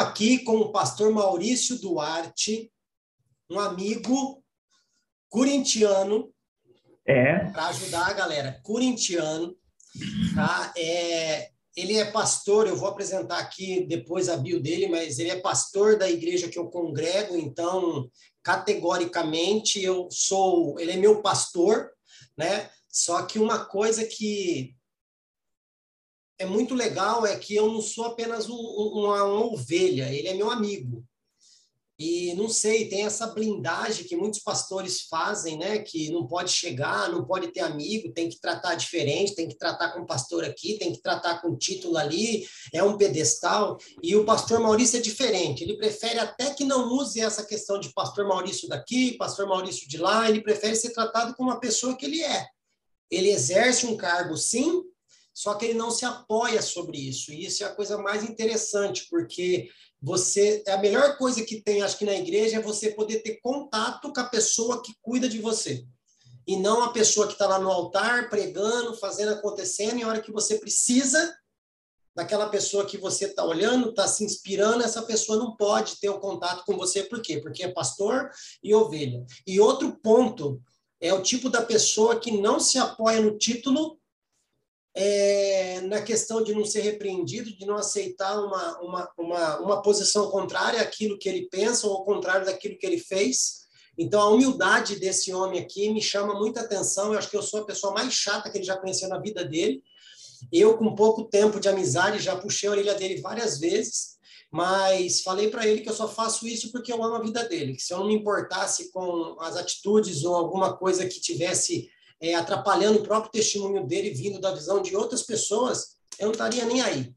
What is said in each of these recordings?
Aqui com o pastor Maurício Duarte, um amigo corintiano. É. Para ajudar a galera, corintiano. Tá? É, ele é pastor, eu vou apresentar aqui depois a bio dele, mas ele é pastor da igreja que eu congrego, então, categoricamente, eu sou. Ele é meu pastor, né? Só que uma coisa que é muito legal é que eu não sou apenas um, uma, uma, ovelha, ele é meu amigo. E não sei, tem essa blindagem que muitos pastores fazem, né? Que não pode chegar, não pode ter amigo, tem que tratar diferente, tem que tratar com o pastor aqui, tem que tratar com título ali, é um pedestal. E o pastor Maurício é diferente, ele prefere até que não use essa questão de pastor Maurício daqui, pastor Maurício de lá, ele prefere ser tratado como uma pessoa que ele é. Ele exerce um cargo, sim, só que ele não se apoia sobre isso. E isso é a coisa mais interessante, porque você a melhor coisa que tem, acho que na igreja é você poder ter contato com a pessoa que cuida de você. E não a pessoa que está lá no altar pregando, fazendo acontecendo, e a hora que você precisa daquela pessoa que você está olhando, está se inspirando, essa pessoa não pode ter o um contato com você. Por quê? Porque é pastor e ovelha. E outro ponto é o tipo da pessoa que não se apoia no título é, na questão de não ser repreendido, de não aceitar uma, uma, uma, uma posição contrária àquilo que ele pensa ou ao contrário daquilo que ele fez. Então, a humildade desse homem aqui me chama muita atenção. Eu acho que eu sou a pessoa mais chata que ele já conheceu na vida dele. Eu, com pouco tempo de amizade, já puxei a orelha dele várias vezes, mas falei para ele que eu só faço isso porque eu amo a vida dele. Que se eu não me importasse com as atitudes ou alguma coisa que tivesse é, atrapalhando o próprio testemunho dele, vindo da visão de outras pessoas, eu não estaria nem aí.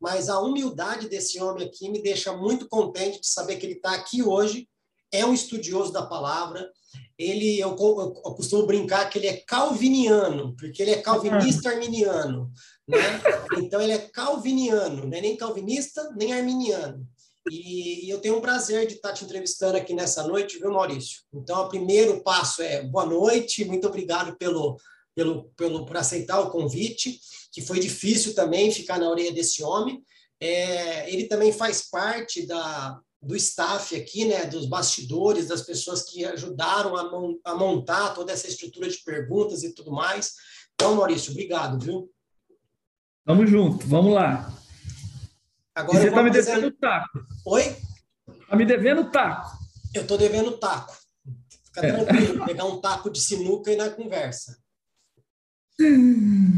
Mas a humildade desse homem aqui me deixa muito contente de saber que ele está aqui hoje, é um estudioso da palavra. Ele, eu, eu, costumo brincar que ele é calviniano, porque ele é calvinista arminiano, né? Então ele é calviniano, não é nem calvinista nem arminiano. E, e, eu tenho um prazer de estar te entrevistando aqui nessa noite, viu, Maurício? Então, o primeiro passo é boa noite, muito obrigado pelo, pelo, pelo, por aceitar o convite, que foi difícil também ficar na orelha desse homem. É, ele também faz parte da, do staff aqui, né, dos bastidores, das pessoas que ajudaram a, mon, a montar toda essa estrutura de perguntas e tudo mais. Então, Maurício, obrigado, viu? Tamo junto, vamos lá. Agora e você está me devendo taco. Oi? Está me devendo taco. Eu estou devendo taco. Fica é. tranquilo, pegar um taco de sinuca e na conversa.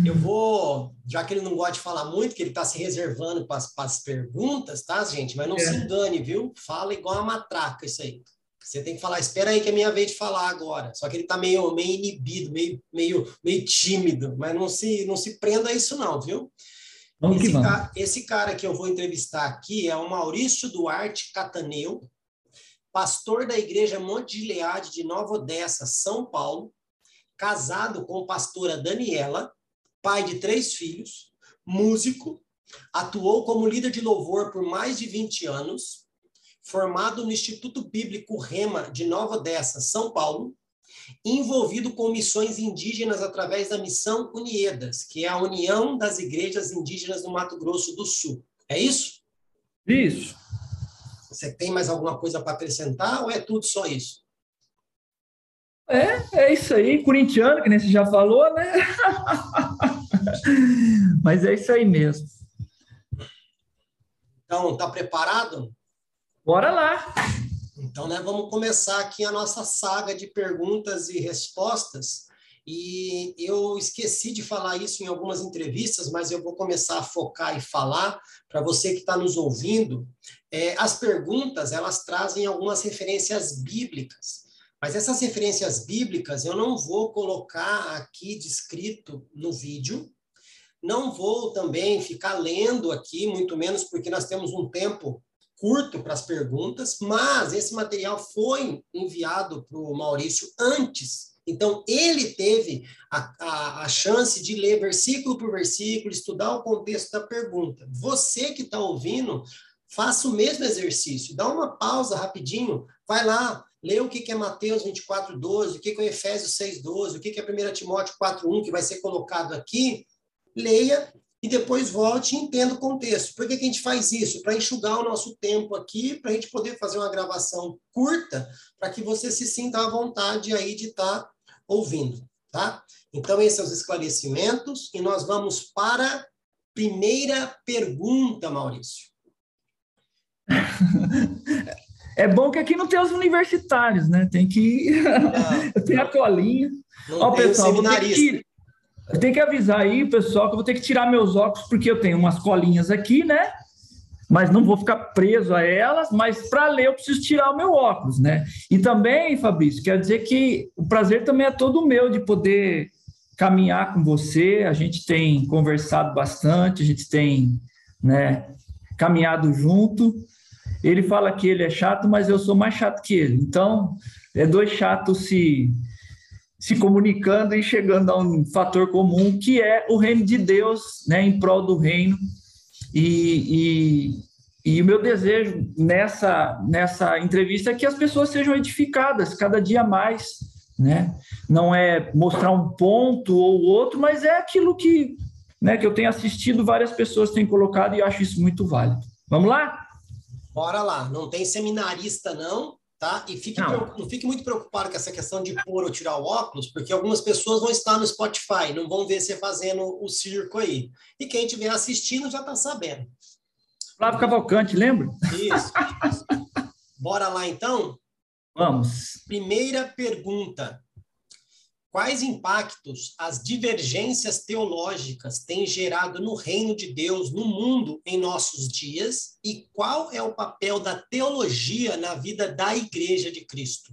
Eu vou, já que ele não gosta de falar muito, que ele está se reservando para as perguntas, tá, gente? Mas não é. se engane, viu? Fala igual a matraca isso aí. Você tem que falar, espera aí que é minha vez de falar agora. Só que ele está meio, meio inibido, meio, meio, meio tímido, mas não se, não se prenda a isso não, viu? Vamos esse. Cara, esse cara que eu vou entrevistar aqui é o Maurício Duarte Cataneu, pastor da Igreja Monte de Leade de Nova Odessa, São Paulo, casado com a pastora Daniela, pai de três filhos, músico, atuou como líder de louvor por mais de 20 anos, formado no Instituto Bíblico Rema de Nova Odessa, São Paulo, envolvido com missões indígenas através da missão Uniedas, que é a União das Igrejas Indígenas do Mato Grosso do Sul. É isso? Isso. Você tem mais alguma coisa para acrescentar ou é tudo só isso? É, é isso aí, corintiano, que nem você já falou, né? Mas é isso aí mesmo. Então, tá preparado? Bora lá. Então, né, vamos começar aqui a nossa saga de perguntas e respostas. E eu esqueci de falar isso em algumas entrevistas, mas eu vou começar a focar e falar para você que está nos ouvindo. É, as perguntas elas trazem algumas referências bíblicas, mas essas referências bíblicas eu não vou colocar aqui descrito no vídeo. Não vou também ficar lendo aqui, muito menos porque nós temos um tempo curto para as perguntas, mas esse material foi enviado para o Maurício antes então, ele teve a, a, a, chance de ler versículo por versículo, estudar o contexto da pergunta. Você que está ouvindo, faça o mesmo exercício. Dá uma pausa rapidinho, vai lá, lê o que, é Mateus 24, 12, o que, é Efésios 6, 12, o que, é 1 Timóteo 4, 1, que vai ser colocado aqui. Leia e depois volte e entenda o contexto. Por que, que a gente faz isso? Para enxugar o nosso tempo aqui, para a gente poder fazer uma gravação curta, para que você se sinta à vontade aí de estar tá ouvindo, tá? Então, esses são os esclarecimentos e nós vamos para a primeira pergunta, Maurício. É bom que aqui não tem os universitários, né? Tem que. tem a colinha. Não Ó, pessoal, seminarista. Eu tenho que avisar aí, pessoal, que eu vou ter que tirar meus óculos, porque eu tenho umas colinhas aqui, né? Mas não vou ficar preso a elas, mas para ler eu preciso tirar o meu óculos, né? E também, Fabrício, quer dizer que o prazer também é todo meu de poder caminhar com você. A gente tem conversado bastante, a gente tem, né, caminhado junto. Ele fala que ele é chato, mas eu sou mais chato que ele. Então, é dois chatos se se comunicando e chegando a um fator comum que é o reino de Deus, né, em prol do reino. E, e, e o meu desejo nessa, nessa entrevista é que as pessoas sejam edificadas cada dia mais, né? Não é mostrar um ponto ou outro, mas é aquilo que, né, que eu tenho assistido, várias pessoas têm colocado e acho isso muito válido. Vamos lá? Bora lá. Não tem seminarista, não tá? E fique, não. não fique muito preocupado com essa questão de pôr ou tirar o óculos, porque algumas pessoas vão estar no Spotify, não vão ver você fazendo o circo aí. E quem estiver assistindo já está sabendo. Flávio Cavalcante, lembra? Isso. Bora lá, então? Vamos. Primeira pergunta. Quais impactos as divergências teológicas têm gerado no reino de Deus, no mundo, em nossos dias? E qual é o papel da teologia na vida da Igreja de Cristo?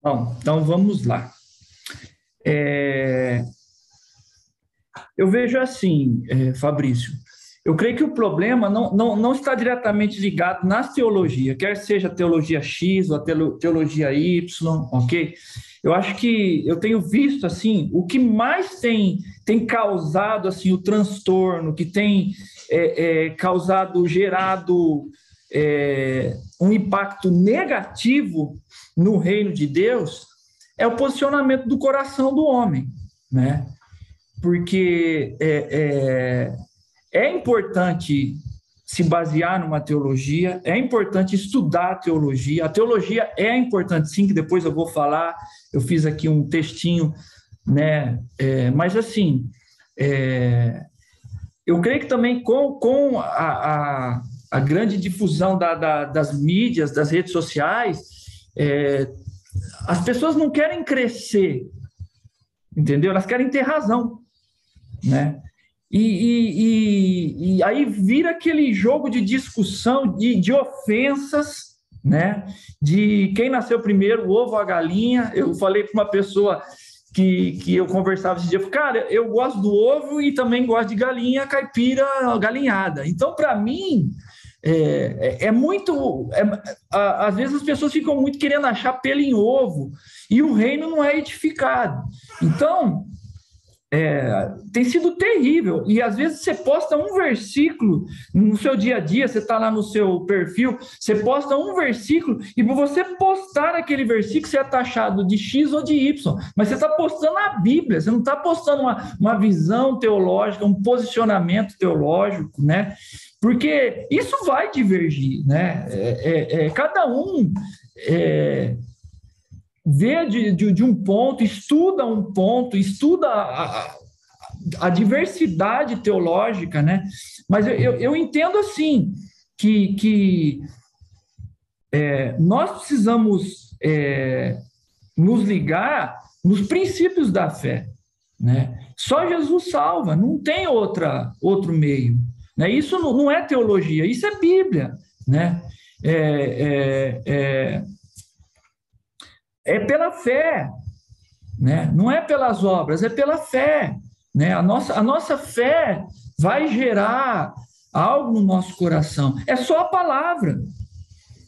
Bom, então vamos lá. É... Eu vejo assim, é, Fabrício, eu creio que o problema não, não, não está diretamente ligado nas teologias, quer seja a teologia X ou a teologia Y, ok? Eu acho que eu tenho visto assim o que mais tem tem causado assim o transtorno, que tem é, é, causado gerado é, um impacto negativo no reino de Deus é o posicionamento do coração do homem, né? Porque é, é, é importante se basear numa teologia, é importante estudar a teologia. A teologia é importante, sim, que depois eu vou falar. Eu fiz aqui um textinho, né? É, mas assim, é, eu creio que também com, com a, a, a grande difusão da, da, das mídias, das redes sociais, é, as pessoas não querem crescer, entendeu? Elas querem ter razão, né? E, e, e, e, aí vira aquele jogo de discussão, de, de ofensas, né? De quem nasceu primeiro, o ovo ou a galinha. Eu falei para uma pessoa que, que eu conversava esse dia, cara, eu gosto do ovo e também gosto de galinha caipira galinhada. Então, para mim, é, é, é muito. É, a, às vezes as pessoas ficam muito querendo achar pelo em ovo e o reino não é edificado. Então, é, tem sido terrível. E às vezes você posta um versículo no seu dia a dia, você está lá no seu perfil, você posta um versículo, e por você postar aquele versículo, você é taxado de X ou de Y. Mas você está postando a Bíblia, você não está postando uma, uma visão teológica, um posicionamento teológico, né? Porque isso vai divergir, né? É, é, é cada um é, vê de, de, de, um ponto, estuda um ponto, estuda a, a diversidade teológica, né? Mas eu, eu, eu entendo assim que, que é, nós precisamos é, nos ligar nos princípios da fé, né? Só Jesus salva, não tem outra outro meio, né? Isso não, é teologia, isso é Bíblia, né? É, é, é é pela fé, né? Não é pelas obras, é pela fé, né? A nossa, a nossa fé vai gerar algo no nosso coração. É só a palavra,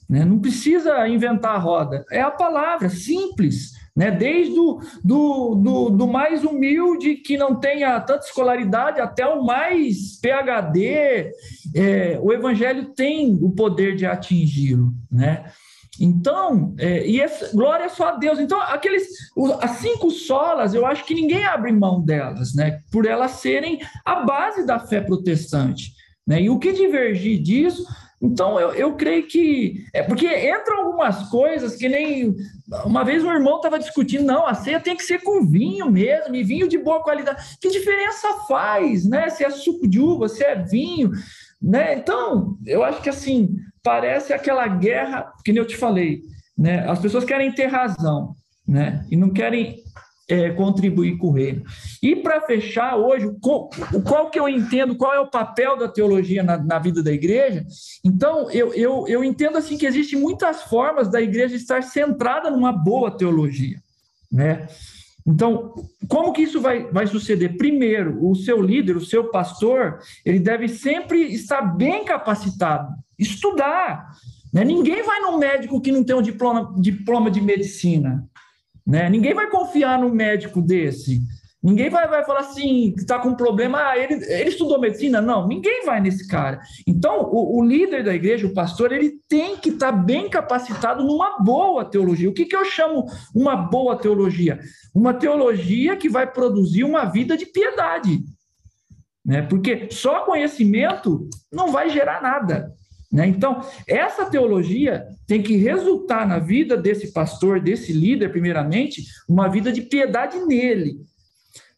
né? Não precisa inventar a roda. É a palavra, simples, né? Desde do, do, do, do mais humilde que não tenha tanta escolaridade até o mais PhD, é, o evangelho tem o poder de atingi-lo, né? Então, é, e essa, glória só a Deus. Então, aqueles as cinco solas, eu acho que ninguém abre mão delas, né? Por elas serem a base da fé protestante. Né? E o que divergir disso, então eu, eu creio que. É porque entram algumas coisas que nem. Uma vez um irmão estava discutindo, não, a ceia tem que ser com vinho mesmo, e vinho de boa qualidade. Que diferença faz, né? Se é suco de uva, se é vinho. Né? Então, eu acho que assim, parece aquela guerra, que nem eu te falei, né? As pessoas querem ter razão, né? E não querem é, contribuir com o reino. E para fechar hoje, qual, qual, que eu entendo, qual é o papel da teologia na, na vida da igreja? Então, eu, eu, eu entendo assim que existem muitas formas da igreja estar centrada numa boa teologia, né? Então, como que isso vai, vai suceder? Primeiro, o seu líder, o seu pastor, ele deve sempre estar bem capacitado, estudar. Né? Ninguém vai no médico que não tem um diploma, diploma de medicina. Né? Ninguém vai confiar no médico desse. Ninguém vai, vai falar assim, está com um problema, ah, ele, ele estudou medicina? Não, ninguém vai nesse cara. Então, o, o líder da igreja, o pastor, ele tem que estar tá bem capacitado numa boa teologia. O que, que eu chamo uma boa teologia? Uma teologia que vai produzir uma vida de piedade. Né? Porque só conhecimento não vai gerar nada. Né? Então, essa teologia tem que resultar na vida desse pastor, desse líder, primeiramente, uma vida de piedade nele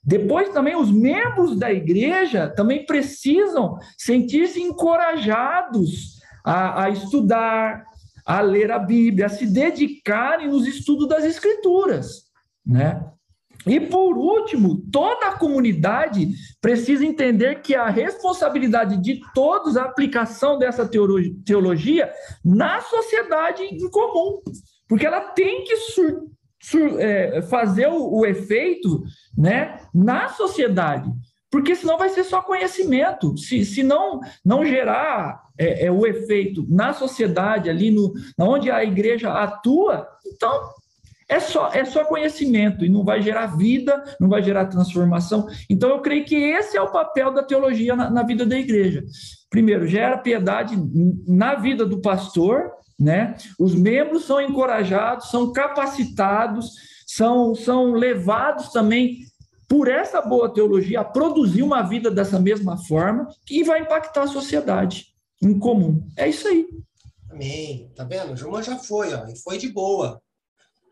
depois também os membros da igreja também precisam sentir-se encorajados a, a, estudar, a ler a Bíblia, a se dedicarem nos estudos das Escrituras, né? E por último, toda a comunidade precisa entender que a responsabilidade de todos a aplicação dessa teologia na sociedade em comum, porque ela tem que sur, fazer o, o efeito né, na sociedade. Porque senão vai ser só conhecimento. Se, se não, não gerar é, é, o efeito na sociedade, ali no, onde a igreja atua, então é só, é só conhecimento e não vai gerar vida, não vai gerar transformação. Então, eu creio que esse é o papel da teologia na, na vida da igreja. Primeiro, gera piedade na vida do pastor, né? Os membros são encorajados, são capacitados, são, são levados também por essa boa teologia a produzir uma vida dessa mesma forma que vai impactar a sociedade em comum. É isso aí. Amém. Tá vendo? O Juma já foi, ó, e foi de boa.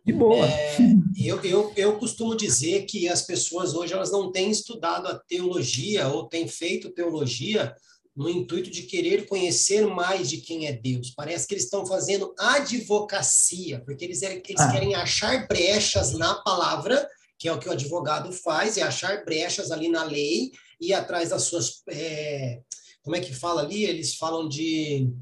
De boa. É, eu, eu, eu costumo dizer que as pessoas hoje elas não têm estudado a teologia ou têm feito teologia no intuito de querer conhecer mais de quem é Deus. Parece que eles estão fazendo advocacia, porque eles, eles ah. querem achar brechas na palavra, que é o que o advogado faz, é achar brechas ali na lei, ir atrás das suas. É, como é que fala ali? Eles falam de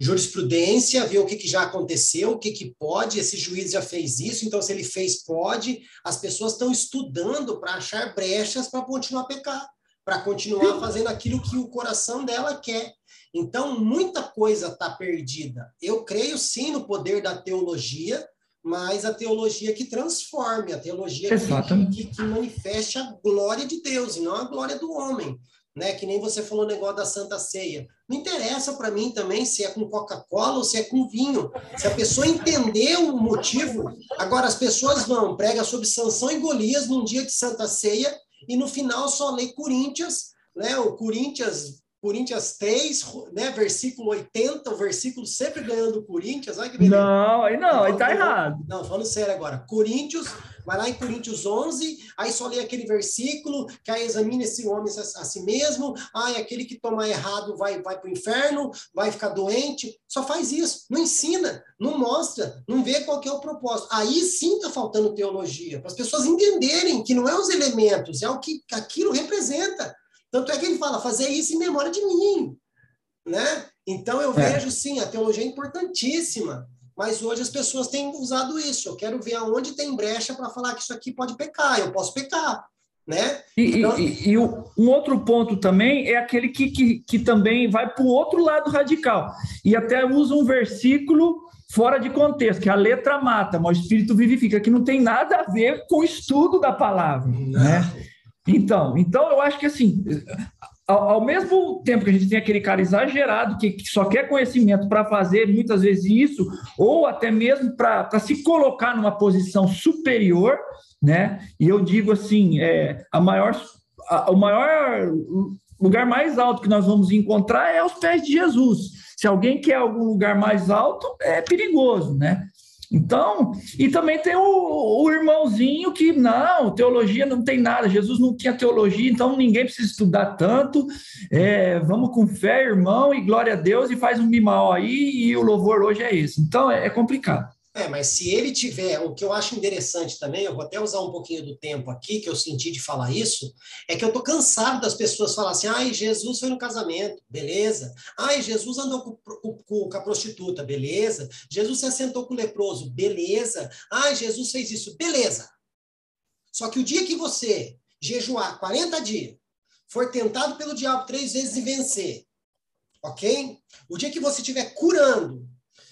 jurisprudência, ver o que, que já aconteceu, o que, que pode, esse juiz já fez isso, então se ele fez, pode. As pessoas estão estudando para achar brechas para continuar a pecar para continuar fazendo aquilo que o coração dela quer. Então, muita coisa está perdida. Eu creio sim no poder da teologia, mas a teologia que transforme, a teologia que, que, que, manifeste a glória de Deus e não a glória do homem. Né? Que nem você falou o negócio da Santa Ceia. Não interessa para mim também se é com Coca-Cola ou se é com vinho. Se a pessoa entender o motivo. Agora, as pessoas vão, prega sobre Sansão e Golias num dia de Santa Ceia e no final só lê Coríntios, né? O Coríntios Coríntios 3, né, versículo 80, o versículo sempre ganhando Coríntios. Olha que beleza. Não, aí não, aí tá errado. Não, falando sério agora. Coríntios, vai lá em Coríntios 11, aí só lê aquele versículo, que aí examina esse homem a, a si mesmo, ai, aquele que toma errado vai, vai para o inferno, vai ficar doente. Só faz isso, não ensina, não mostra, não vê qual é o propósito. Aí sim está faltando teologia, para as pessoas entenderem que não é os elementos, é o que aquilo representa. Tanto é que ele fala, fazer isso em memória de mim, né? Então eu é. vejo, sim, a teologia é importantíssima, mas hoje as pessoas têm usado isso. Eu quero ver aonde tem brecha para falar que isso aqui pode pecar, eu posso pecar, né? E, então... e, e, um outro ponto também é aquele que, que, que também vai para o outro lado radical, e até usa um versículo fora de contexto, que a letra mata, mas o espírito vivifica, que não tem nada a ver com o estudo da palavra, né? Então, então eu acho que assim, ao, ao, mesmo tempo que a gente tem aquele cara exagerado que, que só quer conhecimento para fazer muitas vezes isso, ou até mesmo para se colocar numa posição superior, né? E eu digo assim, é, a maior, a, o maior lugar mais alto que nós vamos encontrar é aos pés de Jesus. Se alguém quer algum lugar mais alto, é perigoso, né? Então, e também tem o, o, irmãozinho que não, teologia não tem nada, Jesus não tinha teologia, então ninguém precisa estudar tanto. É, vamos com fé, irmão, e glória a Deus, e faz um mimau aí, e o louvor hoje é esse. Então é, é complicado. É, mas se ele tiver, o que eu acho interessante também, eu vou até usar um pouquinho do tempo aqui, que eu senti de falar isso, é que eu tô cansado das pessoas falarem assim, ai, Jesus foi no casamento, beleza. Ai, Jesus andou com, com, com a prostituta, beleza. Jesus se assentou com o leproso, beleza. Ai, Jesus fez isso, beleza. Só que o dia que você jejuar 40 dias, for tentado pelo diabo três vezes e vencer, ok? O dia que você estiver curando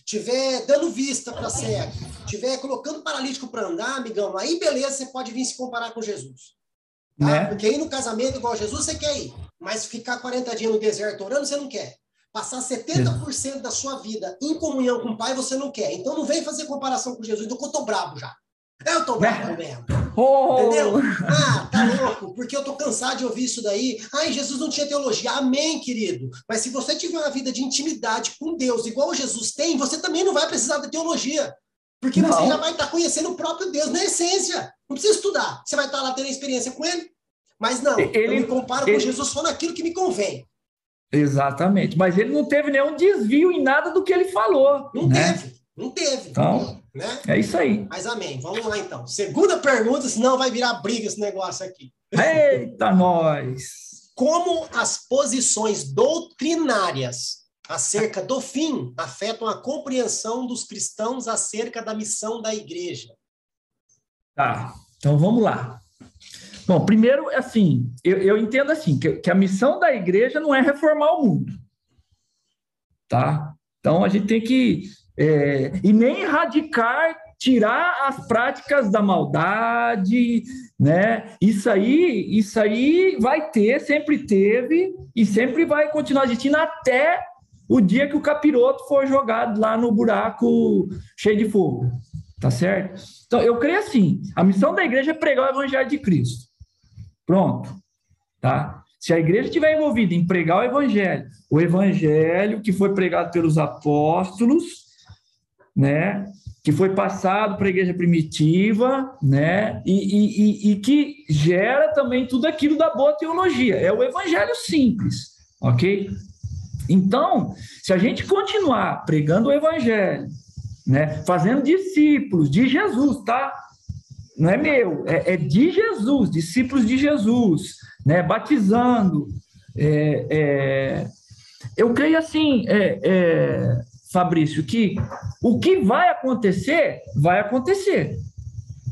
tiver dando vista para cego, tiver colocando paralítico para andar, amigão, aí beleza, você pode vir se comparar com Jesus. Tá? Né? Porque ir no casamento igual Jesus, você quer ir. Mas ficar 40 dias no deserto orando, você não quer. Passar 70% da sua vida em comunhão com o Pai, você não quer. Então não vem fazer comparação com Jesus, então eu tô brabo já. Eu tô bravo é. mesmo. Oh. Entendeu? Ah, tá louco, porque eu tô cansado de ouvir isso daí. Ai, Jesus não tinha teologia. Amém, querido. Mas se você tiver uma vida de intimidade com Deus, igual Jesus tem, você também não vai precisar de teologia. Porque não. você já vai estar conhecendo o próprio Deus na essência. Não precisa estudar. Você vai estar lá tendo experiência com ele. Mas não, ele, eu me comparo ele, com Jesus só naquilo que me convém. Exatamente. Mas ele não teve nenhum desvio em nada do que ele falou. Não né? teve. Não teve. Então, né? É isso aí. Mas amém. Vamos lá então. Segunda pergunta, senão vai virar briga esse negócio aqui. Eita, nós! Como as posições doutrinárias acerca do fim afetam a compreensão dos cristãos acerca da missão da igreja? Tá, então vamos lá. Bom, primeiro, assim, eu, eu entendo assim, que, que a missão da igreja não é reformar o mundo. Tá? Então a gente tem que é, e nem erradicar, tirar as práticas da maldade, né? Isso aí, isso aí vai ter, sempre teve e sempre vai continuar existindo até o dia que o capiroto for jogado lá no buraco cheio de fogo, tá certo? Então eu creio assim, a missão da igreja é pregar o evangelho de Cristo. Pronto, tá? Se a igreja estiver envolvida em pregar o evangelho, o evangelho que foi pregado pelos apóstolos, né? Que foi passado para a igreja primitiva, né? E, e, e, que gera também tudo aquilo da boa teologia. É o evangelho simples, ok? Então, se a gente continuar pregando o evangelho, né? Fazendo discípulos de Jesus, tá? Não é meu, é, é de Jesus, discípulos de Jesus, né? Batizando. É, é, eu creio assim, é, é Fabrício, que o que vai acontecer, vai acontecer.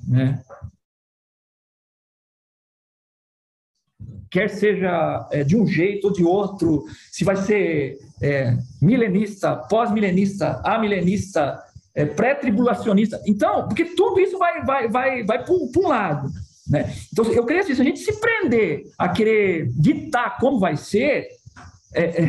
Né? Quer seja é, de um jeito ou de outro, se vai ser é, milenista, pós-milenista, amilenista, é, pré-tribulacionista. Então, porque tudo isso vai, vai, vai, vai para um lado. Né? Então, eu creio assim, se a gente se prender a querer ditar como vai ser, é, é,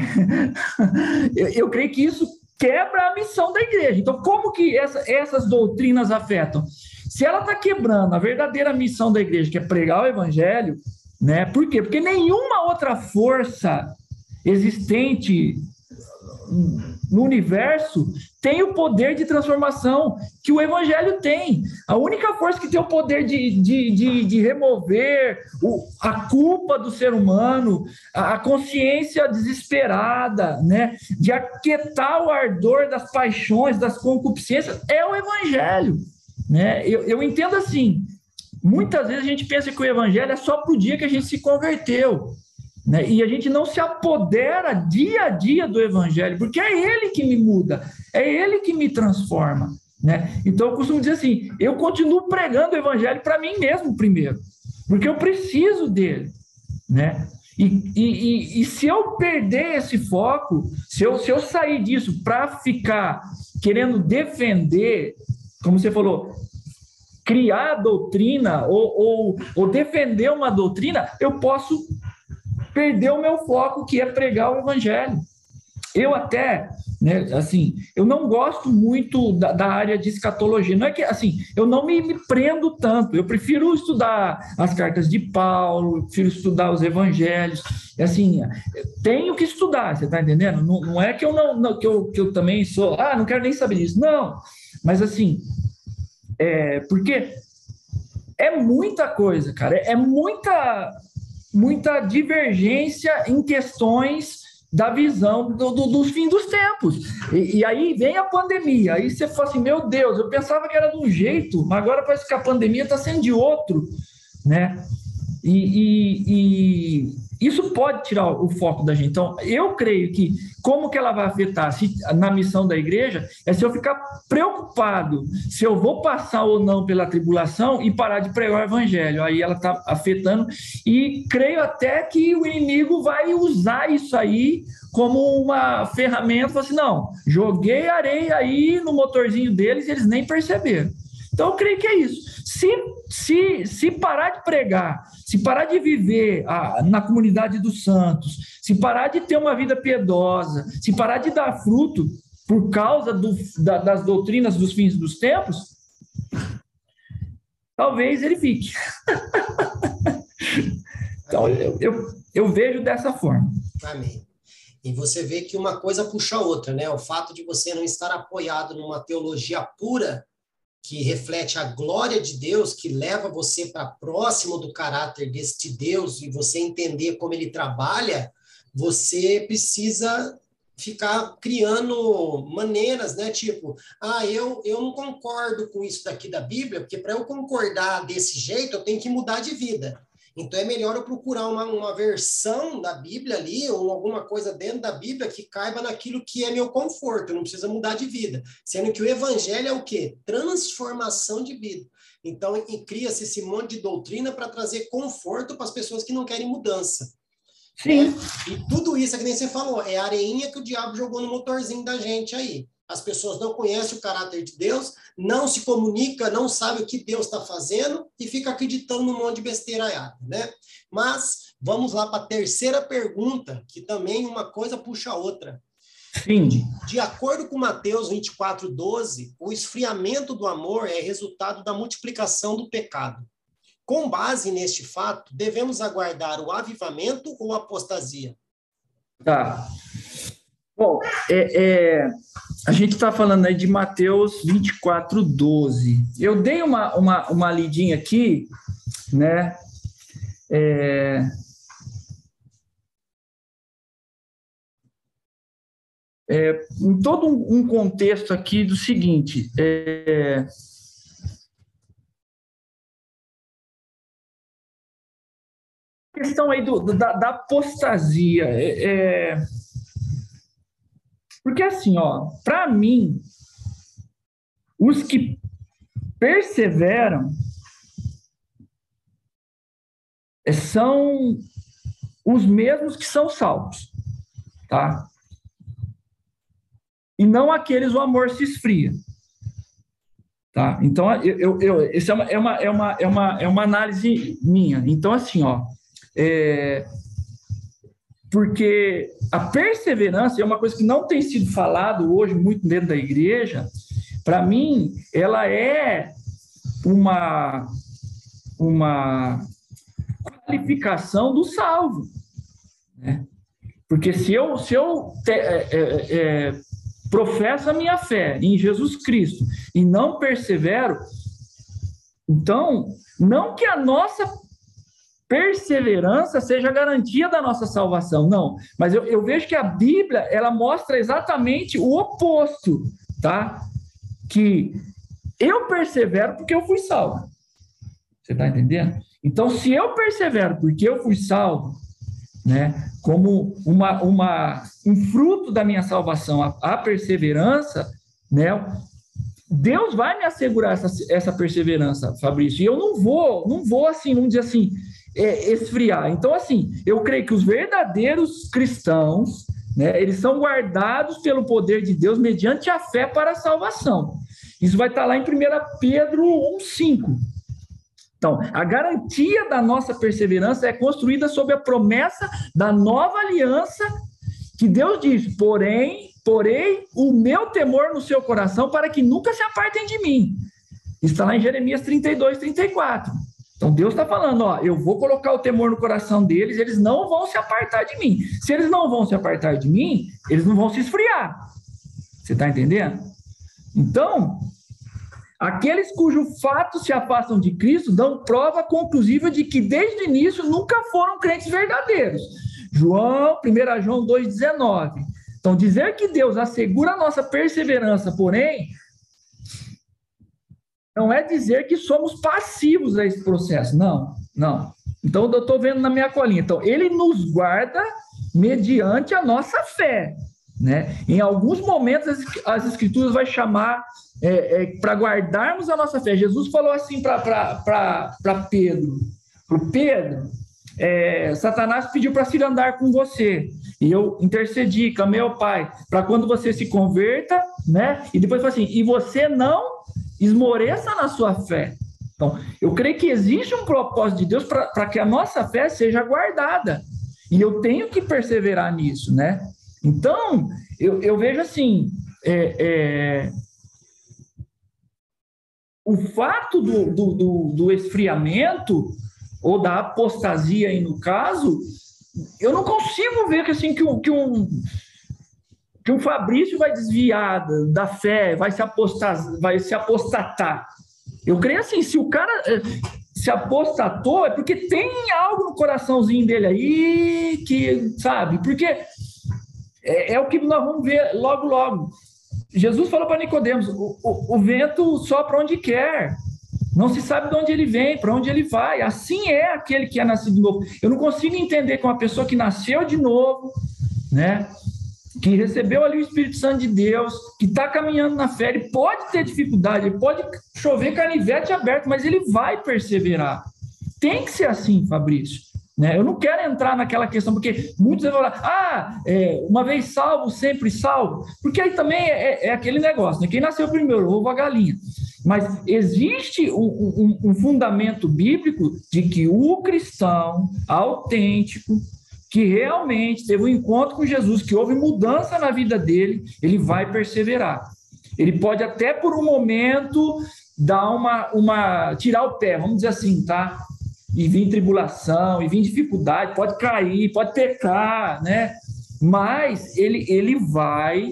eu, eu, creio que isso quebra a missão da igreja. Então, como que essa, essas doutrinas afetam? Se ela está quebrando a verdadeira missão da igreja, que é pregar o evangelho, né? Por quê? Porque nenhuma outra força existente no universo tem o poder de transformação que o Evangelho tem. A única força que tem o poder de, de, de, de remover o, a culpa do ser humano, a, a, consciência desesperada, né? de aquietar o ardor das paixões, das concupiscências, é o Evangelho. Né? Eu, eu entendo assim. Muitas vezes a gente pensa que o Evangelho é só para o dia que a gente se converteu. Né? E a gente não se apodera dia a dia do evangelho, porque é ele que me muda, é ele que me transforma. Né? Então eu costumo dizer assim: eu continuo pregando o evangelho para mim mesmo primeiro, porque eu preciso dele. Né? E, e, e, e, se eu perder esse foco, se eu, se eu sair disso para ficar querendo defender, como você falou, criar doutrina ou, ou, ou defender uma doutrina, eu posso perdeu o meu foco, que é pregar o evangelho. Eu até, né, assim, eu não gosto muito da, da, área de escatologia. Não é que, assim, eu não me, me, prendo tanto. Eu prefiro estudar as cartas de Paulo, prefiro estudar os evangelhos. Assim, tenho que estudar, você está entendendo? Não, não, é que eu não, não, que, eu, que eu também sou, ah, não quero nem saber disso. Não, mas assim, é, porque é muita coisa, cara. É, é muita muita divergência em questões da visão do, do, dos fins dos tempos. E, e, aí vem a pandemia. Aí você fala assim: meu Deus, eu pensava que era de um jeito, mas agora parece que a pandemia está sendo de outro. Né? E, e, isso pode tirar o foco da gente. Então, eu creio que como que ela vai afetar se, na missão da igreja é se eu ficar preocupado se eu vou passar ou não pela tribulação e parar de pregar o evangelho. Aí ela está afetando e creio até que o inimigo vai usar isso aí como uma ferramenta. Assim, não, joguei areia aí no motorzinho deles e eles nem perceberam. Então, eu creio que é isso. Se, se, se parar de pregar, se parar de viver a, na comunidade dos santos, se parar de ter uma vida piedosa, se parar de dar fruto por causa do, da, das doutrinas dos fins dos tempos, talvez ele fique. então, eu, eu, eu vejo dessa forma. Amém. E você vê que uma coisa puxa a outra, né? O fato de você não estar apoiado numa teologia pura que reflete a glória de Deus, que leva você para próximo do caráter deste Deus e você entender como ele trabalha, você precisa ficar criando maneiras, né? Tipo, ah, eu, eu não concordo com isso daqui da Bíblia, porque para eu concordar desse jeito, eu tenho que mudar de vida. Então é melhor eu procurar uma, uma versão da Bíblia ali, ou alguma coisa dentro da Bíblia que caiba naquilo que é meu conforto, não precisa mudar de vida. Sendo que o evangelho é o quê? Transformação de vida. Então cria-se esse monte de doutrina para trazer conforto para as pessoas que não querem mudança. Sim. E tudo isso, é que nem você falou, é a areinha que o diabo jogou no motorzinho da gente aí. As pessoas não conhecem o caráter de Deus, não se comunica, não sabe o que Deus está fazendo e fica acreditando num monte de besteira, né? Mas vamos lá para a terceira pergunta, que também uma coisa puxa a outra. Sim. De, de acordo com Mateus 24, 12, o esfriamento do amor é resultado da multiplicação do pecado. Com base neste fato, devemos aguardar o avivamento ou a apostasia? Tá. Bom, é, é, a gente está falando aí de Mateus 24, 12. Eu dei uma, uma, uma lidinha aqui, né? É, é, em todo um contexto aqui do seguinte, é, questão aí do, da, da apostasia. É, é porque assim, ó, para mim, os que perseveram são os mesmos que são salvos, tá? E não aqueles o amor se esfria. Tá? Então, eu, eu, eu, isso é uma, é, uma, é, uma, é, uma, é uma análise minha. Então, assim, ó, é, porque a perseverança é uma coisa que não tem sido falado hoje muito dentro da igreja. Para mim, ela é uma, uma qualificação do salvo. Né? Porque se eu, se eu te, é, é, é professo a minha fé em Jesus Cristo e não persevero, então, não que a nossa perseverança seja a garantia da nossa salvação, não. Mas eu, eu vejo que a Bíblia, ela mostra exatamente o oposto, tá? Que eu persevero porque eu fui salvo. Você está entendendo? Então, se eu persevero porque eu fui salvo, né, como uma, uma, um fruto da minha salvação, a, a perseverança, né, Deus vai me assegurar essa, essa perseverança, Fabrício. E eu não vou, não vou assim, vamos dizer assim, é, esfriar. Então, assim, eu creio que os verdadeiros cristãos, né, eles são guardados pelo poder de Deus mediante a fé para a salvação. Isso vai estar lá em 1 Pedro 1,5. Então, a garantia da nossa perseverança é construída sob a promessa da nova aliança que Deus diz: porém, porém, o meu temor no seu coração para que nunca se apartem de mim. Está lá em Jeremias 32, 34. Então Deus está falando, ó, eu vou colocar o temor no coração deles, eles não vão se apartar de mim. Se eles não vão se apartar de mim, eles não vão se esfriar. Você está entendendo? Então, Aqueles cujo fato se afastam de Cristo dão prova conclusiva de que desde o início nunca foram crentes verdadeiros. João, 1 João 2,19. Então, dizer que Deus assegura a nossa perseverança, porém, não é dizer que somos passivos a esse processo. Não, não. Então, eu estou vendo na minha colinha. Então, ele nos guarda mediante a nossa fé. Né? Em alguns momentos, as, as escrituras vai chamar é, é, para guardarmos a nossa fé. Jesus falou assim para Pedro: para Pedro, é, Satanás pediu para se andar com você. E eu intercedi, clamei ao Pai, para quando você se converta, né? E depois falou assim: e você não esmoreça na sua fé. Então, eu creio que existe um propósito de Deus para que a nossa fé seja guardada. E eu tenho que perseverar nisso, né? Então, eu, eu vejo assim: é, é, o fato do, do, do, do esfriamento, ou da apostasia aí no caso, eu não consigo ver que, assim, que, um, que, um, que um Fabrício vai desviar da fé, vai se, apostar, vai se apostatar. Eu creio assim, se o cara eh, se apostatou, é porque tem algo no coraçãozinho dele aí que, sabe? Porque é, é o que nós vamos ver logo, logo. Jesus falou para Nicodemos: o, o, o vento sopra onde quer. Não se sabe de onde ele vem, para onde ele vai. Assim é aquele que é nascido de novo. Eu não consigo entender que uma pessoa que nasceu de novo, né, que recebeu ali o Espírito Santo de Deus, que está caminhando na fé, ele pode ter dificuldade, ele pode chover canivete aberto, mas ele vai perseverar. Tem que ser assim, Fabrício. Né? Eu não quero entrar naquela questão, porque muitos vão falar, ah, é, uma vez salvo, sempre salvo, porque aí também é, é, é aquele negócio, né? quem nasceu primeiro, ovo a galinha. Mas existe um, um, um fundamento bíblico de que o cristão autêntico, que realmente teve um encontro com Jesus, que houve mudança na vida dele, ele vai perseverar. Ele pode até por um momento dar uma, uma tirar o pé, vamos dizer assim, tá? e vir tribulação, e vir dificuldade, pode cair, pode pecar, né? Mas ele, ele vai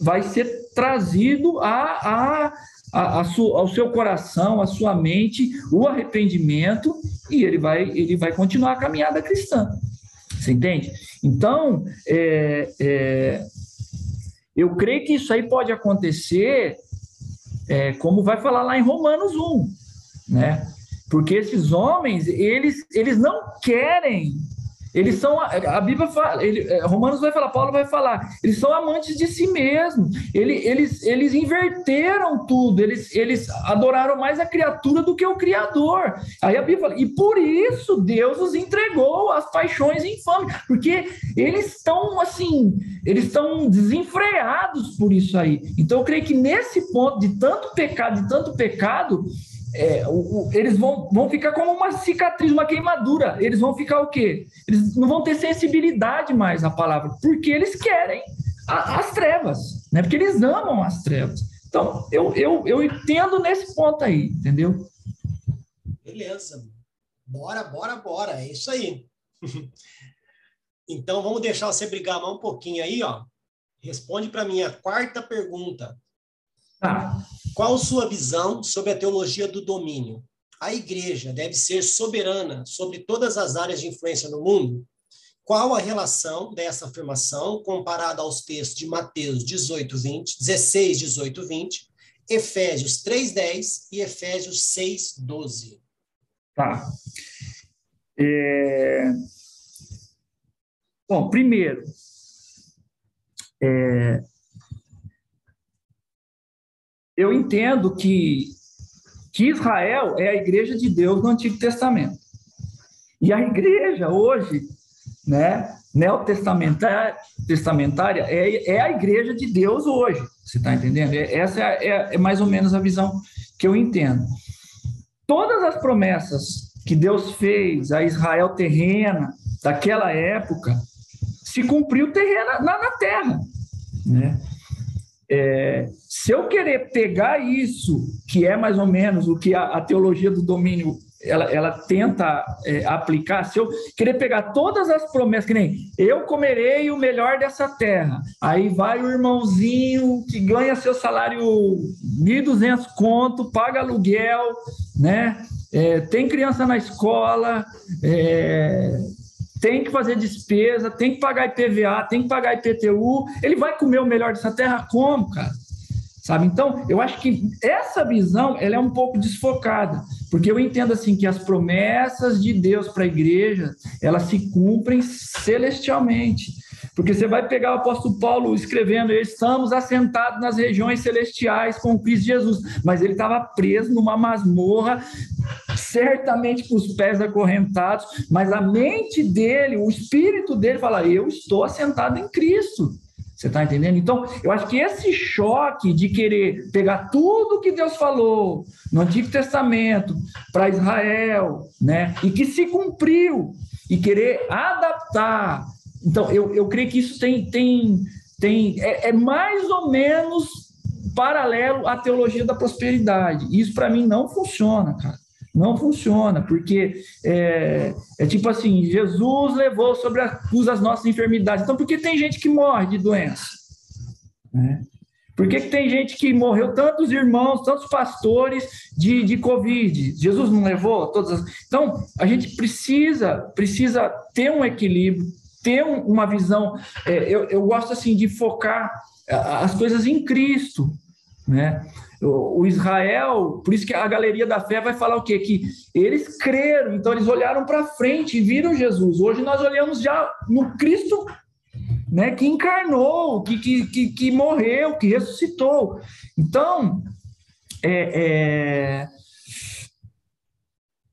vai ser trazido a, a, a, a su, ao seu coração, à sua mente, o arrependimento, e ele vai, ele vai continuar a caminhada cristã. Você entende? Então, é, é, eu creio que isso aí pode acontecer, é, como vai falar lá em Romanos 1, né? Porque esses homens, eles, eles não querem Eles são, a Bíblia fala, ele, é, Romanos vai falar, Paulo vai falar, eles são amantes de si mesmos, eles, eles, eles inverteram tudo, eles, eles adoraram mais a criatura do que o Criador. Aí a Bíblia fala, e por isso Deus os entregou às paixões infames, porque eles estão assim, eles estão desenfreados por isso aí. Então eu creio que nesse ponto de tanto pecado, de tanto pecado, é, o, o, eles vão, vão ficar como uma cicatriz, uma queimadura. Eles vão ficar o quê? Eles não vão ter sensibilidade mais à palavra, porque eles querem a, as trevas, né? Porque eles amam as trevas. Então, eu, eu, eu entendo nesse ponto aí, entendeu? Beleza. Bora, bora, bora. É isso aí. então, vamos deixar você brigar mais um pouquinho aí, ó. Responde para mim a quarta pergunta. Tá. Qual sua visão sobre a teologia do domínio? A igreja deve ser soberana sobre todas as áreas de influência no mundo? Qual a relação dessa afirmação comparada aos textos de Mateus 18, 20, 16, 18, 20, Efésios 3, 10 e Efésios 6, 12? Tá. É... Bom, primeiro, é, eu entendo que, que Israel é a igreja de Deus no Antigo Testamento. E a igreja hoje, né, neotestamentária testamentária, é, é a igreja de Deus hoje. Você está entendendo? É, essa é, é, é mais ou menos a visão que eu entendo. Todas as promessas que Deus fez a Israel terrena daquela época se cumpriu terrena na, na terra, né? É, se eu querer pegar isso, que é mais ou menos o que a, a teologia do domínio ela, ela tenta é, aplicar, se eu querer pegar todas as promessas, que nem eu comerei o melhor dessa terra, aí vai o irmãozinho que ganha seu salário 1.200 conto, paga aluguel, né? É, tem criança na escola, é, tem que fazer despesa, tem que pagar IPVA, tem que pagar IPTU. Ele vai comer o melhor dessa terra como, cara? Sabe? Então, eu acho que essa visão ela é um pouco desfocada, porque eu entendo assim que as promessas de Deus para a igreja, elas se cumprem celestialmente. Porque você vai pegar o apóstolo Paulo escrevendo, estamos assentados nas regiões celestiais com Cristo Jesus, mas ele estava preso numa masmorra, certamente com os pés acorrentados, mas a mente dele, o espírito dele fala: Eu estou assentado em Cristo. Você está entendendo? Então, eu acho que esse choque de querer pegar tudo que Deus falou no Antigo Testamento para Israel, né, e que se cumpriu, e querer adaptar então, eu, eu creio que isso tem, tem, tem é, é mais ou menos paralelo à teologia da prosperidade. Isso, para mim, não funciona, cara. Não funciona, porque é, é, tipo assim: Jesus levou sobre a cruz as nossas enfermidades. Então, por que tem gente que morre de doença? Né? Por que, que tem gente que morreu, tantos irmãos, tantos pastores de, de Covid? Jesus não levou todas as... Então, a gente precisa, precisa ter um equilíbrio, ter uma visão. É, eu, eu gosto assim de focar as coisas em Cristo, né? O, Israel, por isso que a galeria da fé vai falar o quê? Que eles creram, então eles olharam para frente e viram Jesus. Hoje nós olhamos já no Cristo, né? Que encarnou, que, que, que, que morreu, que ressuscitou. Então, é, é,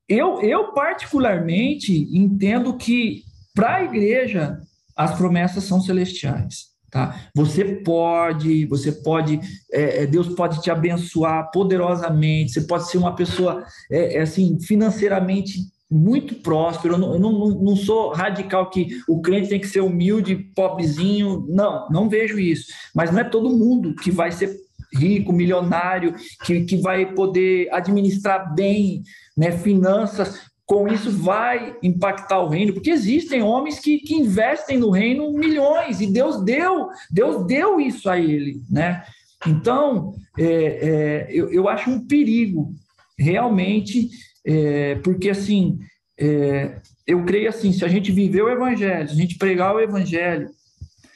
eu, eu particularmente entendo que para a igreja, as promessas são celestiais. Tá? Você pode, você pode, é, é, Deus pode te abençoar poderosamente. Você pode ser uma pessoa é, é assim financeiramente muito próspero. Eu, não, não, não, sou radical que o crente tem que ser humilde, pobrezinho. Não, não vejo isso. Mas não é todo mundo que vai ser rico, milionário, que, que vai poder administrar bem né, finanças com isso vai impactar o reino, porque existem homens que, que investem no reino milhões, e Deus deu, Deus deu isso a ele, né? Então, é, é, eu, eu acho um perigo, realmente, é, porque assim, é, eu creio assim, se a gente viver o evangelho, se a gente pregar o evangelho,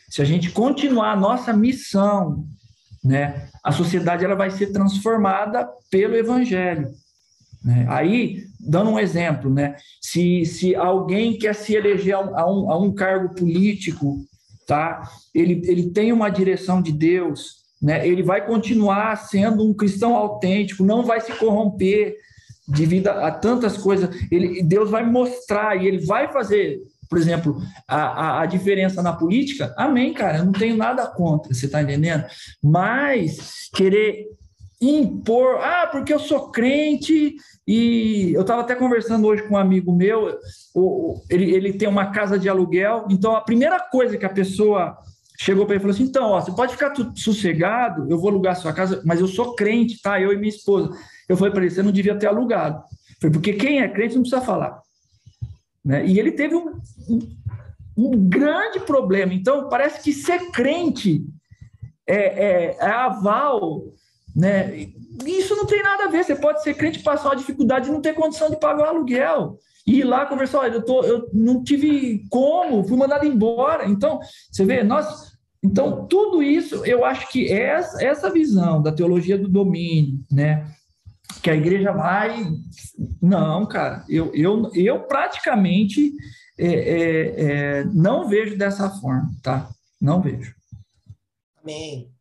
se a gente continuar a nossa missão, né, a sociedade ela vai ser transformada pelo evangelho. Né? Aí, dando um exemplo, né? se, se alguém quer se eleger a um, a um cargo político, tá? ele, ele tem uma direção de Deus, né? ele vai continuar sendo um cristão autêntico, não vai se corromper devido a, tantas coisas. Ele, Deus vai mostrar e ele vai fazer, por exemplo, a, a, a diferença na política. Amém, cara, eu não tenho nada contra, você está entendendo? Mas querer impor, ah, porque eu sou crente e eu estava até conversando hoje com um amigo meu, ele, ele tem uma casa de aluguel, então a primeira coisa que a pessoa chegou para ele falou assim: então, ó, você pode ficar sossegado, eu vou alugar sua casa, mas eu sou crente, tá? Eu e minha esposa. Eu falei para ele: você não devia ter alugado. Porque quem é crente não precisa falar. Né? E ele teve um, um, um grande problema. Então, parece que ser crente é, é, é aval né? Isso não tem nada a ver. Você pode ser crente, passar uma dificuldade e não ter condição de pagar o aluguel. E ir lá conversar, olha, eu, tô, eu não tive como, fui mandado embora. Então, você vê, nós. Então, tudo isso, eu acho que essa, essa visão da teologia do domínio, né? Que a igreja vai. Não, cara, eu, eu, eu praticamente é, é, é, não vejo dessa forma, tá? Não vejo. Amém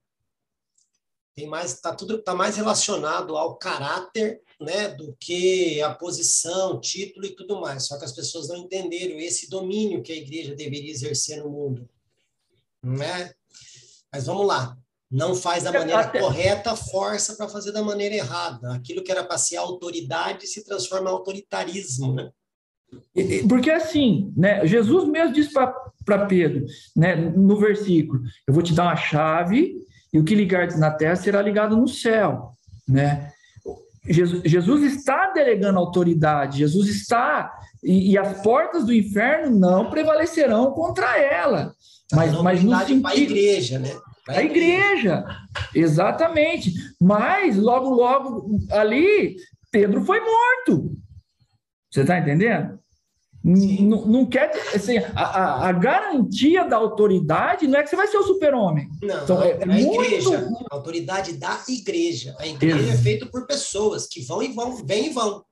tem mais tá tudo tá mais relacionado ao caráter né do que a posição título e tudo mais. Só que as pessoas não entenderam esse domínio que a igreja deveria exercer no mundo né? Mas vamos lá. Não faz da maneira correta força para fazer da maneira errada. Aquilo que era para ser autoridade se transforma em autoritarismo né? Porque assim, né, Jesus mesmo disse para Pedro, né, no versículo: Eu vou te dar uma chave e o que ligares na terra será ligado no céu, né? Jesus, Jesus está delegando autoridade, Jesus está e, e, as portas do inferno não prevalecerão contra ela. Tá mas, mas no sentido a igreja, né? a igreja, exatamente. Mas logo, logo ali, Pedro foi morto. Você está entendendo? Não, não quer assim, a, a, garantia da autoridade não é que você vai ser o super-homem. Não, então, é, é a muito... igreja, a autoridade da igreja. A igreja é feita por pessoas que vão e vão, vêm e vão.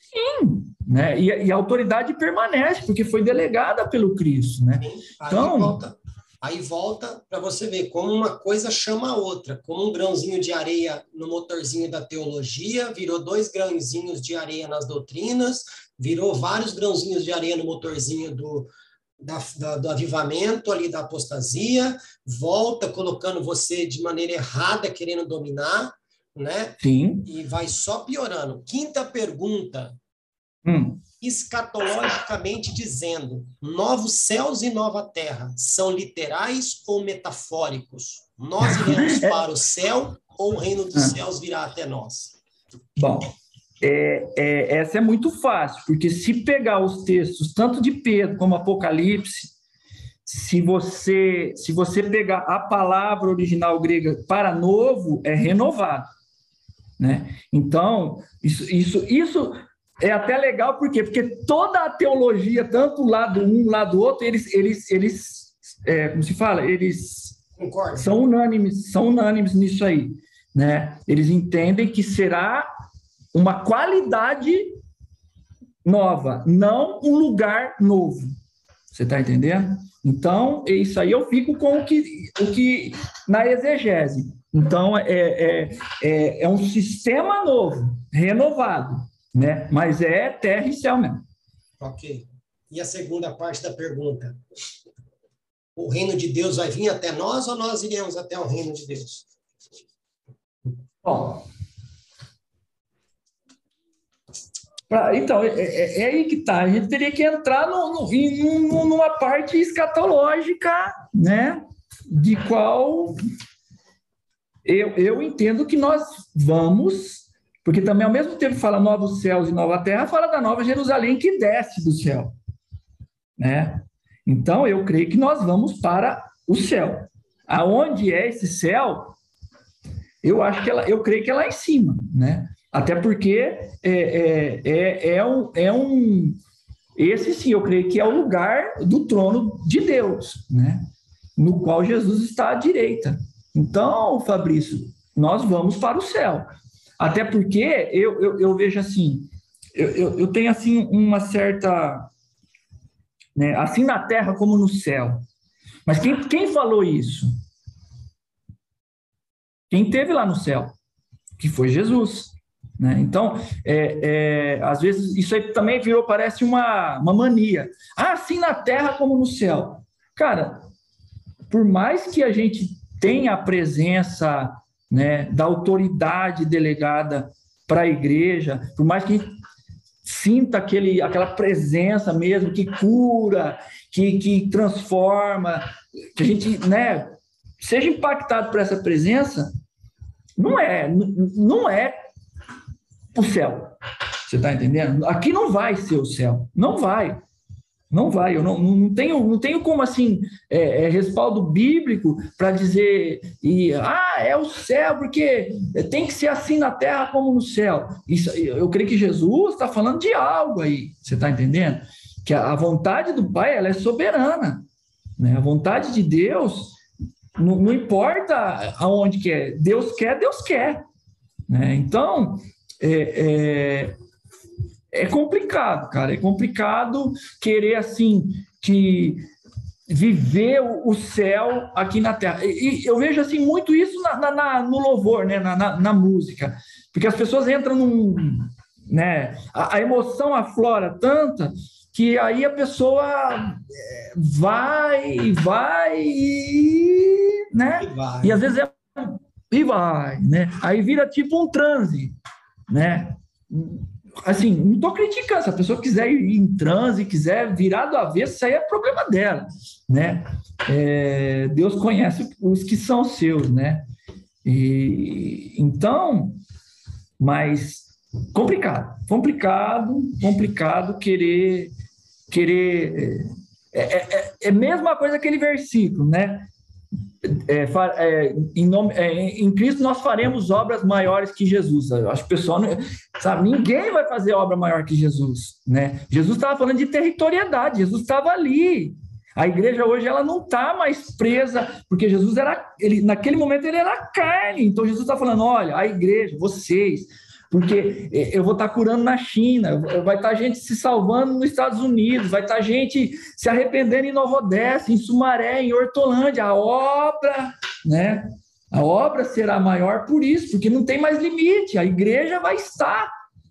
Sim, né? E, e, a autoridade permanece, porque foi delegada pelo Cristo, né? Sim, aí então, volta, aí volta para você ver como uma coisa chama a outra, como um grãozinho de areia no motorzinho da teologia, virou dois grãozinhos de areia nas doutrinas, virou vários grãozinhos de areia no motorzinho do, da, da, do avivamento ali da apostasia, volta colocando você de maneira errada, querendo dominar, né? Sim. E vai só piorando. Quinta pergunta. Hum. Escatologicamente dizendo, novos céus e nova terra são literais ou metafóricos? Nós iremos para o céu ou o reino dos ah. céus virá até nós? Bom, é, é, essa é muito fácil, porque se pegar os textos, tanto de Pedro como Apocalipse, se você, se você pegar a palavra original grega para novo, é renovado. Né? Então, isso, isso, isso é até legal, por quê? Porque toda a teologia, tanto lado um, lado outro, eles, eles, eles é, como se fala, eles Concordo. são unânimes, são unânimes nisso aí. Né? Eles entendem que será uma qualidade nova, não um lugar novo. Você está entendendo? Então, isso aí eu fico com o que, o que na exegese. Então, é, é, é, é um sistema novo, renovado, né? mas é terra e céu mesmo. Ok. E a segunda parte da pergunta? O reino de Deus vai vir até nós ou nós iremos até o reino de Deus? Bom, Pra, então, é, é, é, aí que tá. A gente teria que entrar no, no, em, numa parte escatológica, né? De qual eu, eu entendo que nós vamos, porque também ao mesmo tempo fala novos céus e nova terra, fala da nova Jerusalém que desce do céu, né? Então, eu creio que nós vamos para o céu. Aonde é esse céu? Eu acho que ela, eu creio que é lá em cima, né? Até porque é, é, é, é, um, é um. Esse sim, eu creio que é o lugar do trono de Deus, né? No qual Jesus está à direita. Então, Fabrício, nós vamos para o céu. Até porque eu, eu, eu vejo assim, eu, eu, eu, tenho assim uma certa. Né, assim na terra como no céu. Mas quem, quem falou isso? Quem teve lá no céu? Que foi Jesus. Né? Então, é, é, às vezes, isso aí também virou, parece uma, uma mania. Ah, assim na terra como no céu. Cara, por mais que a gente tenha a presença né, da autoridade delegada para a igreja, por mais que sinta aquele, aquela presença mesmo que cura, que, que transforma, que a gente né, seja impactado por essa presença, não é, não é o céu. Você está entendendo? Aqui não vai ser o céu, não vai. Não vai, eu não, não, tenho, não tenho como assim é, é respaldo bíblico para dizer e ah é o céu porque tem que ser assim na terra como no céu. Isso, eu creio que Jesus está falando de algo aí, você está entendendo? Que a, a, vontade do Pai ela é soberana, né? A vontade de Deus não, não importa aonde que é, Deus quer, Deus quer, né? Então é, é é complicado, cara. É complicado querer assim que viver o céu aqui na Terra. E eu vejo assim muito isso na, na, no louvor, né, na, na, na, música, porque as pessoas entram num, né, a, a, emoção aflora tanta que aí a pessoa é, vai, vai, né, e, vai. e às vezes é e vai, né? Aí vira tipo um transe, né? assim, não estou criticando, se a pessoa quiser ir em transe, quiser virar do avesso, isso aí é problema dela, né? É, Deus conhece os que são seus, né? E, então, mas complicado, complicado, complicado querer, querer, é, é, é, é a mesma coisa aquele versículo, né? É, é, em, nome, é, em Cristo nós faremos obras maiores que Jesus. Eu acho que o pessoal, não, sabe, ninguém vai fazer obra maior que Jesus, né? Jesus estava falando de territorialidade, Jesus estava ali. A igreja hoje ela não está mais presa, porque Jesus era, ele, naquele momento ele era carne. Então Jesus está falando, olha, a igreja, vocês, porque é, eu vou estar curando na China, vai estar gente se salvando nos Estados Unidos, vai estar gente se arrependendo em Nova Odessa, em Sumaré, em Hortolândia. A obra, né? A obra será maior por isso, porque não tem mais limite. A igreja vai estar,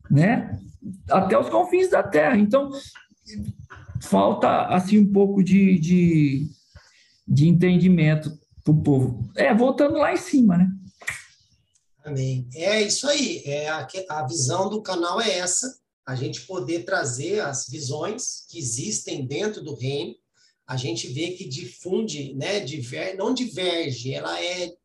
né? Até os confins da terra. Então, falta assim um pouco de, de, de entendimento para o povo. É, voltando lá em cima, né? Amém. É isso aí. É a, a visão do canal é essa: a gente poder trazer as visões que existem dentro do reino. A gente vê que difunde, né? Diver, não diverge, ela é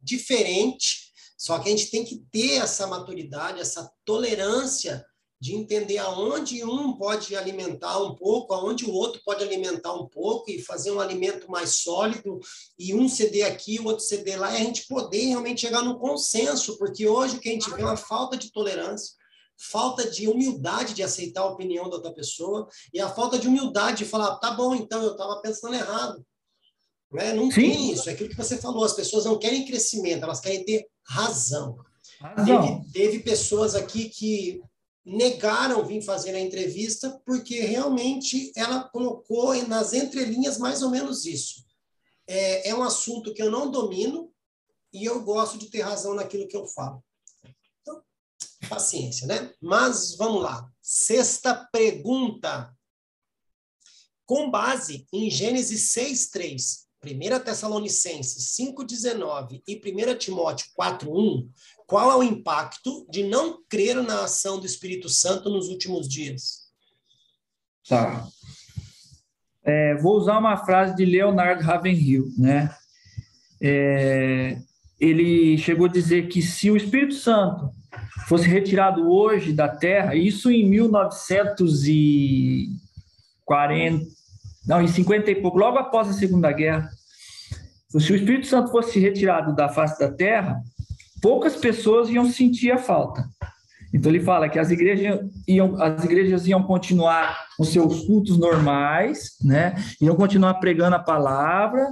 diferente. Só que a gente tem que ter essa maturidade, essa tolerância de entender aonde um pode alimentar um pouco, aonde o outro pode alimentar um pouco e fazer um alimento mais sólido e um ceder aqui, o outro ceder lá, e a gente poder realmente chegar no consenso, porque hoje o que a gente vê é uma falta de tolerância, falta de humildade de aceitar a opinião da outra pessoa e a falta de humildade de falar, tá bom, então eu estava pensando errado. Né? Não Sim. tem isso, é aquilo que você falou, as pessoas não querem crescimento, elas querem ter razão. Teve, teve pessoas aqui que negaram vir fazer a entrevista porque realmente ela colocou nas entrelinhas mais ou menos isso. É, é um assunto que eu não domino e eu gosto de ter razão naquilo que eu falo. Então, paciência, né? Mas vamos lá. Sexta pergunta. Com base em Gênesis 6:3, 1 Tessalonicenses 5:19 e 1 Timóteo 4:1, qual é o impacto de não crer na ação do Espírito Santo nos últimos dias? Tá. É, vou usar uma frase de Leonard Ravenhill, né? É, ele chegou a dizer que se o Espírito Santo fosse retirado hoje da Terra, isso em 1940, não, em 50 e pouco, logo após a Segunda Guerra, se o Espírito Santo fosse retirado da face da Terra, poucas pessoas iam sentir a falta. Então ele fala que as igrejas iam, as igrejas iam continuar com seus cultos normais, né? Iam continuar pregando a palavra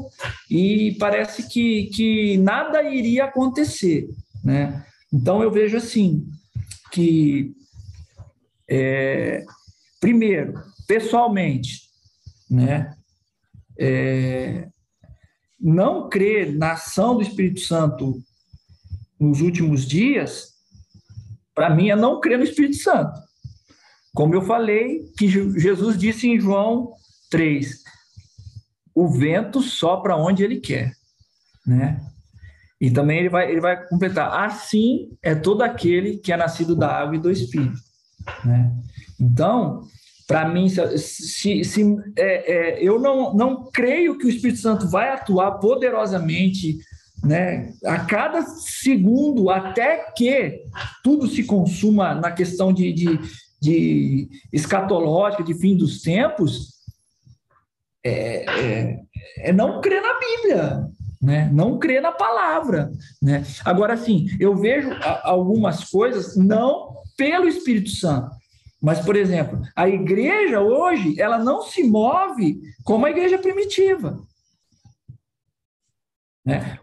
e parece que, que nada iria acontecer, né? Então eu vejo assim que é, primeiro, pessoalmente, né, é, não crer na ação do Espírito Santo nos últimos dias, para mim é não crer no Espírito Santo. Como eu falei, que Jesus disse em João 3, o vento sopra onde ele quer, né? E também ele vai, ele vai completar, assim é todo aquele que é nascido da água e do Espírito, né? Então, para mim, se, se é, é, eu não, não creio que o Espírito Santo vai atuar poderosamente né, a cada segundo, até que tudo se consuma na questão de, de, de escatológica, de fim dos tempos, é, é, é, não crer na Bíblia, né? não crer na palavra. Né? Agora, sim, eu vejo algumas coisas não pelo Espírito Santo, mas, por exemplo, a igreja hoje, ela não se move como a igreja primitiva. Né?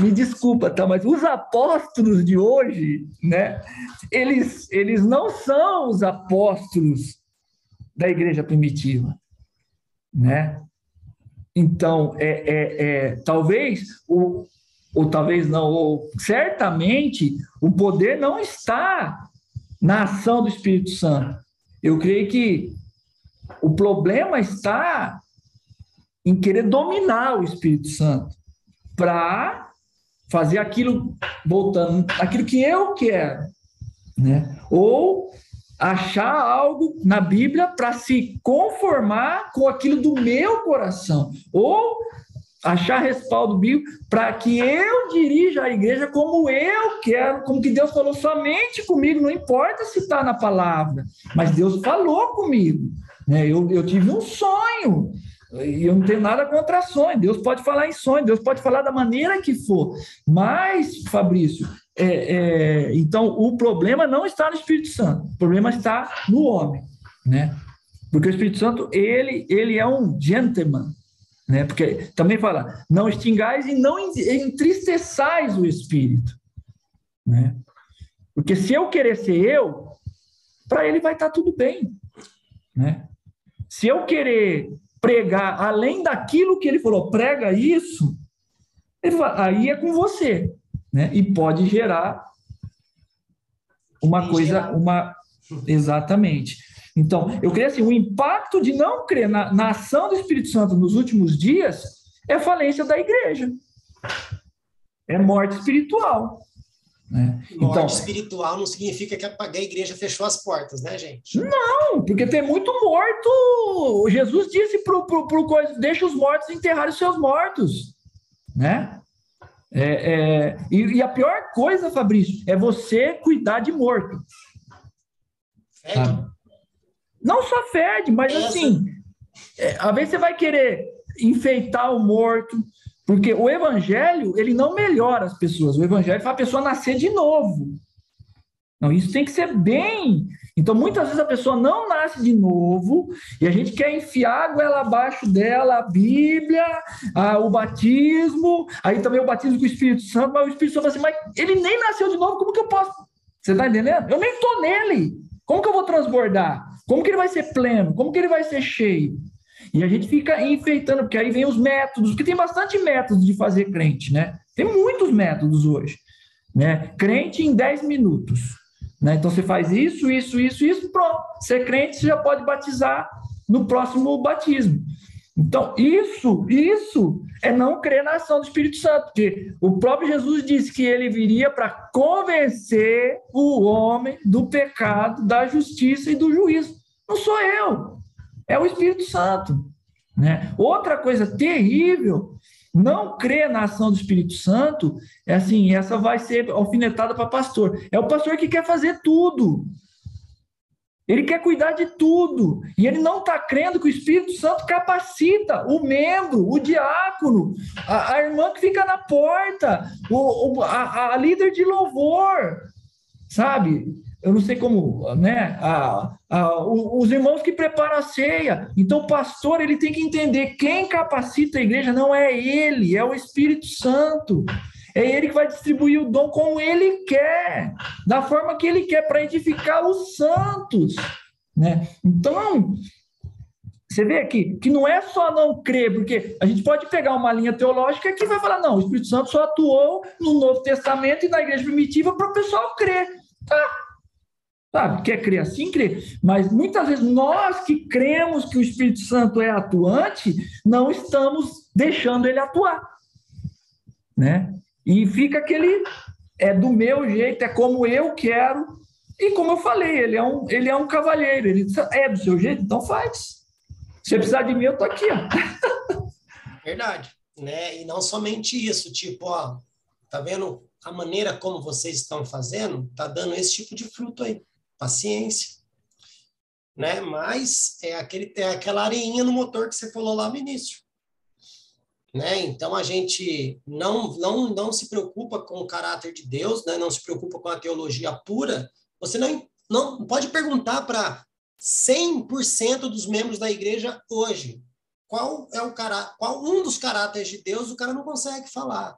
Me desculpa, tá? mas os apóstolos de hoje, né? eles, eles não são os apóstolos da igreja primitiva. Né? Então, é, é, é, talvez, o, ou talvez não, ou certamente, o poder não está na ação do Espírito Santo. Eu creio que o problema está em querer dominar o Espírito Santo para fazer aquilo voltando, aquilo que eu quero, né? Ou achar algo na Bíblia para se conformar com aquilo do meu coração, ou achar respaldo bíblico para que eu dirija a igreja como eu quero, como que Deus falou somente comigo, não importa se está na palavra, mas Deus falou comigo. Né? Eu, eu tive um sonho, e eu não tenho nada contra sonho. Deus pode falar em sonho, Deus pode falar da maneira que for. Mas, Fabrício, é, é, então o problema não está no Espírito Santo, o problema está no homem, né? Porque o Espírito Santo, ele, ele é um gentleman, né? Porque também fala, não extingais e não entristeçais o Espírito, né? Porque se eu querer ser eu, para ele vai estar tá tudo bem, né? Se eu querer pregar além daquilo que ele falou, prega isso, fala, aí é com você, né? E pode gerar uma coisa, uma exatamente. Então, eu creio assim, o impacto de não crer na, na ação do Espírito Santo nos últimos dias é falência da igreja. É morte espiritual. Né? Morte então, espiritual não significa que a igreja fechou as portas, né, gente? Não, porque tem muito morto. Jesus disse para o coisa: deixa os mortos enterrarem os seus mortos. Né? É, é, e, e, a pior coisa, Fabrício, é você cuidar de morto. Fede? Não só fede, mas Essa... assim, é, às vezes você vai querer enfeitar o morto, porque o evangelho, ele não melhora as pessoas. O evangelho faz a pessoa nascer de novo. Não, isso tem que ser bem. Então, muitas vezes a pessoa não nasce de novo e a gente quer enfiar a goela abaixo dela a Bíblia, a, o batismo, aí também o batismo com o Espírito Santo, mas o Espírito Santo fala assim, mas ele nem nasceu de novo, como que eu posso? Você está entendendo? Eu nem estou nele. Como que eu vou transbordar? Como que ele vai ser pleno? Como que ele vai ser cheio? E a gente fica enfeitando, porque aí vem os métodos, porque tem bastante métodos de fazer crente, né? Tem muitos métodos hoje, né? Crente em 10 minutos, né? Então você faz isso, isso, isso, isso, pronto. Ser crente, você já pode batizar no próximo batismo. Então, isso, isso é não crer na ação do Espírito Santo, porque o próprio Jesus disse que ele viria para convencer o homem do pecado, da justiça e do juízo. Não sou eu, é o Espírito Santo. Né? Outra coisa terrível, não crer na ação do Espírito Santo, é assim, essa vai ser alfinetada para pastor. É o pastor que quer fazer tudo. Ele quer cuidar de tudo. E ele não está crendo que o Espírito Santo capacita o membro, o diácono, a, a irmã que fica na porta, o, o a, a líder de louvor, sabe? Eu não sei como, né? A, a, os irmãos que preparam a ceia. Então, o pastor ele tem que entender quem capacita a igreja não é ele, é o Espírito Santo. É ele que vai distribuir o dom como ele quer, da forma que ele quer, para edificar os santos. Né? Então, você vê aqui que não é só não crer, porque a gente pode pegar uma linha teológica que vai falar, não, o Espírito Santo só atuou no Novo Testamento e na igreja primitiva para o pessoal crer. Tá. Sabe, quer crer assim, crer. Mas muitas vezes nós que cremos que o Espírito Santo é atuante, não estamos deixando ele atuar. Né? E fica aquele, é do meu jeito, é como eu quero. E como eu falei, ele é um, ele é um cavalheiro, ele é do seu jeito, então faz. Se precisar de mim, eu tô aqui, ó. Verdade, né? E não somente isso, tipo, ó, tá vendo a maneira como vocês estão fazendo? Tá dando esse tipo de fruto aí. Paciência. Né? Mas é aquele é aquela areinha no motor que você falou lá no início. Né? Então a gente não não não se preocupa com o caráter de Deus, né? Não se preocupa com a teologia pura. Você não não pode perguntar para 100% dos membros da igreja hoje. Qual é o cara, qual um dos caráteres de Deus o cara não consegue falar?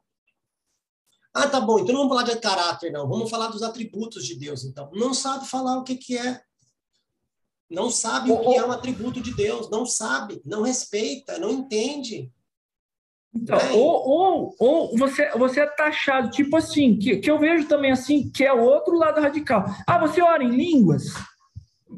Ah, tá bom, então não vamos falar de caráter, não. Vamos falar dos atributos de Deus, então. Não sabe falar o que, que é. Não sabe o que é um atributo de Deus. Não sabe, não respeita, não entende. Então, é. ou, ou, ou você, você é taxado, tipo assim, que, que eu vejo também assim, que é o outro lado radical. Ah, você ora em línguas?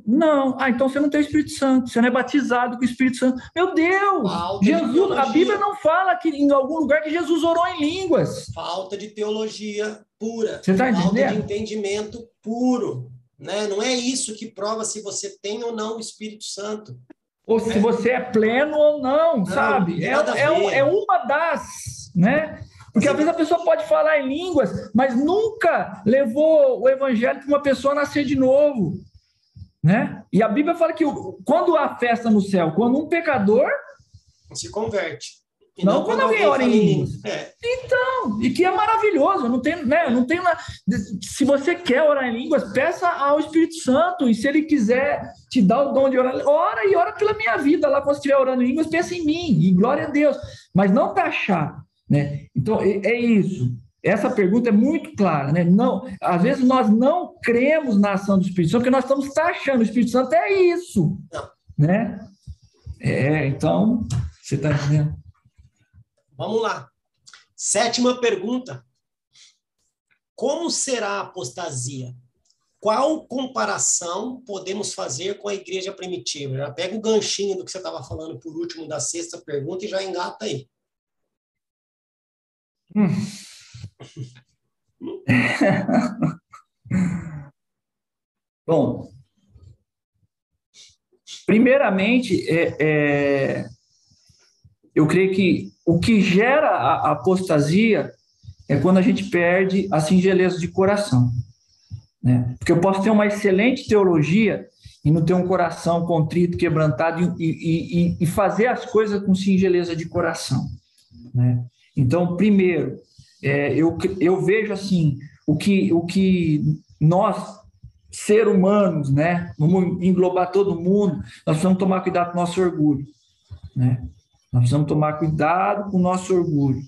Não. Ah, então você não tem o Espírito Santo, você não é batizado com o Espírito Santo. Meu Deus! Falta Jesus, a Bíblia não fala que em algum lugar que Jesus orou em línguas. Falta de teologia pura. Você entendendo? Falta de entendimento puro. Né? Não é isso que prova se você tem ou não o Espírito Santo. Ou se você é pleno ou não, não sabe? É, é, é uma das, né? Porque às vezes a pessoa pode falar em línguas, mas nunca levou o evangelho para uma pessoa nascer de novo. Né? E a Bíblia fala que quando há festa no céu, quando um pecador se converte. E não, não quando, alguém ora em línguas. É. Então, e que é maravilhoso. Não tem, né? Não tem na... Se você quer orar em línguas, peça ao Espírito Santo. E se ele quiser te dar o dom de orar, ora e ora pela minha vida. Lá quando estiver orando em línguas, pensa em mim. E glória a Deus. Mas não taxar. Né? Então, é, é isso. Essa pergunta é muito clara, né? Não, às vezes nós não cremos na ação do Espírito Santo, porque nós estamos taxando o Espírito Santo é isso, né? É, então, você está entendendo? Vamos lá. Sétima pergunta. Como será a apostasia? Qual comparação podemos fazer com a igreja primitiva? Já pega o ganchinho do que você estava falando por último da sexta pergunta e já engata aí. Hum. Bom, primeiramente, é, é, eu creio que o que gera a apostasia é quando a gente perde a singeleza de coração. Né? Porque eu posso ter uma excelente teologia e não ter um coração contrito, quebrantado e, e, e fazer as coisas com singeleza de coração. Né? Então, primeiro, é, eu, eu vejo assim o que, o que nós, ser humanos, né, vamos englobar todo mundo, nós precisamos tomar cuidado com o nosso orgulho. Né? Nós precisamos tomar cuidado com o nosso orgulho.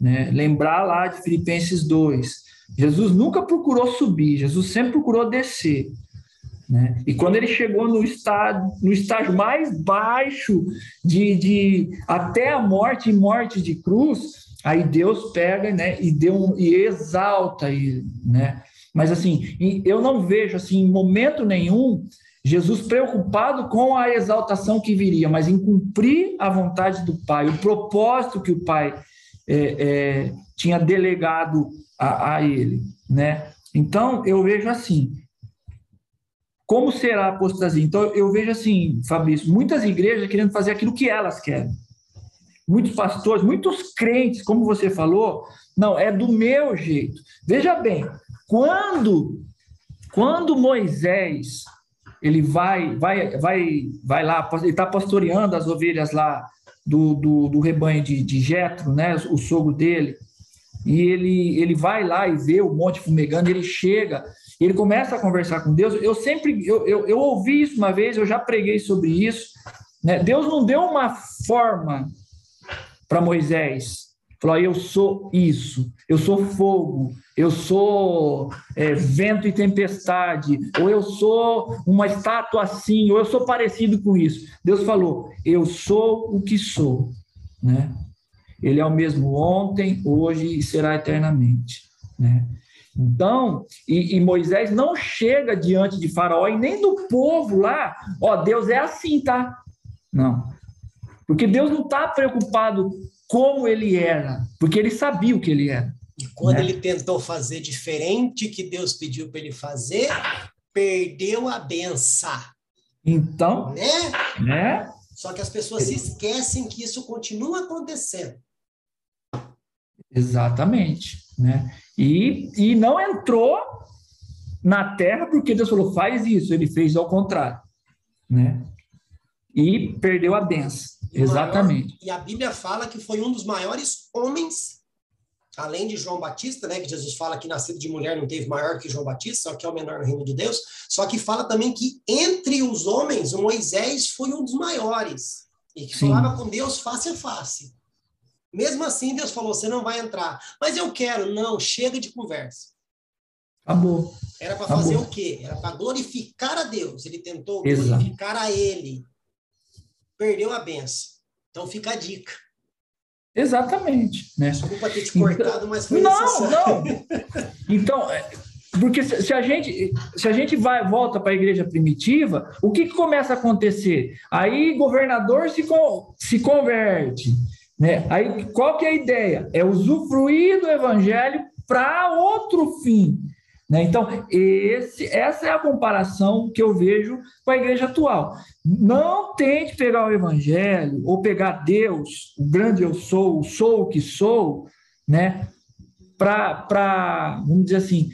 Né? Lembrar lá de Filipenses 2. Jesus nunca procurou subir, Jesus sempre procurou descer. Né? E quando ele chegou no estágio, no estágio mais baixo de, de até a morte e morte de cruz, Aí Deus pega, né, e deu um, e exalta ele, né? Mas assim, eu não vejo assim em momento nenhum Jesus preocupado com a exaltação que viria, mas em cumprir a vontade do Pai, o propósito que o Pai é, é, tinha delegado a, a ele, né? Então eu vejo assim, como será a apostasia? Então, eu vejo assim, Fabrício, muitas igrejas querendo fazer aquilo que elas querem muitos pastores, muitos crentes, como você falou, não, é do meu jeito. Veja bem, quando quando Moisés ele vai vai vai vai lá, ele está pastoreando as ovelhas lá do, do, do rebanho de, de Jetro, né, o sogro dele, e ele ele vai lá e vê o monte fumegando, ele chega ele começa a conversar com Deus. Eu sempre eu, eu, eu ouvi isso uma vez, eu já preguei sobre isso. Né? Deus não deu uma forma para Moisés. falou: eu sou isso, eu sou fogo, eu sou é, vento e tempestade, ou eu sou uma estátua assim, ou eu sou parecido com isso. Deus falou: eu sou o que sou, né? Ele é o mesmo ontem, hoje e será eternamente, né? Então, e, e, Moisés não chega diante de Faraó e nem do povo lá, ó, Deus é assim, tá? Não. Porque Deus não está preocupado como ele era, porque ele sabia o que ele era. E quando né? ele tentou fazer diferente que Deus pediu para ele fazer, perdeu a benção. Então, né? né? Só que as pessoas se esquecem que isso continua acontecendo. Exatamente, né? E, e não entrou na terra porque Deus falou, faz isso. Ele fez ao contrário, né? E perdeu a benção. Exatamente. Maior, e a Bíblia fala que foi um dos maiores homens, além de João Batista, né? Que Jesus fala que nascido de mulher não teve maior que João Batista, só que é o menor no reino de Deus. Só que fala também que entre os homens, o Moisés foi um dos maiores. E que Sim. falava com Deus face a face. Mesmo assim, Deus falou: você não vai entrar. Mas eu quero. Não, chega de conversa. Acabou. Era para fazer o quê? Era para glorificar a Deus. Ele tentou Exato. glorificar a Ele. Perdeu a benção. Então fica a dica. Exatamente. Né? Desculpa ter te cortado, então, mas foi não, necessário. Não, Então, é, porque se a gente, se a gente vai volta para a igreja primitiva, o que, que começa a acontecer? Aí governador se, se converte, né? Aí, qual que é a ideia? É usufruir do evangelho para outro fim. Né? Então, esse, essa é a comparação que eu vejo com a igreja atual. Não tente pegar o evangelho ou pegar Deus, o grande eu sou, o sou o que sou, né? para, vamos dizer assim,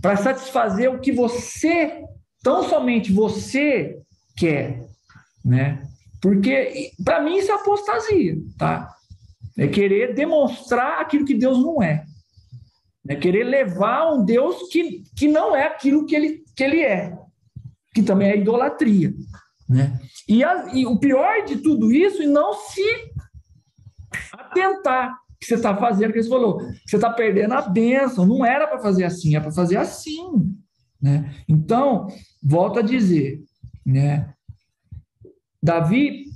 para satisfazer o que você, tão somente você quer, né? Porque, para mim, isso é apostasia, tá? É querer demonstrar aquilo que Deus não é. É querer levar um Deus que, que não é aquilo que ele, que ele é. Que também é idolatria. Né? E, a, e o pior de tudo isso, e não se atentar que você está fazendo, que você falou, você está perdendo a bênção, não era para fazer assim, é para fazer assim. Né? Então, volto a dizer, né? Davi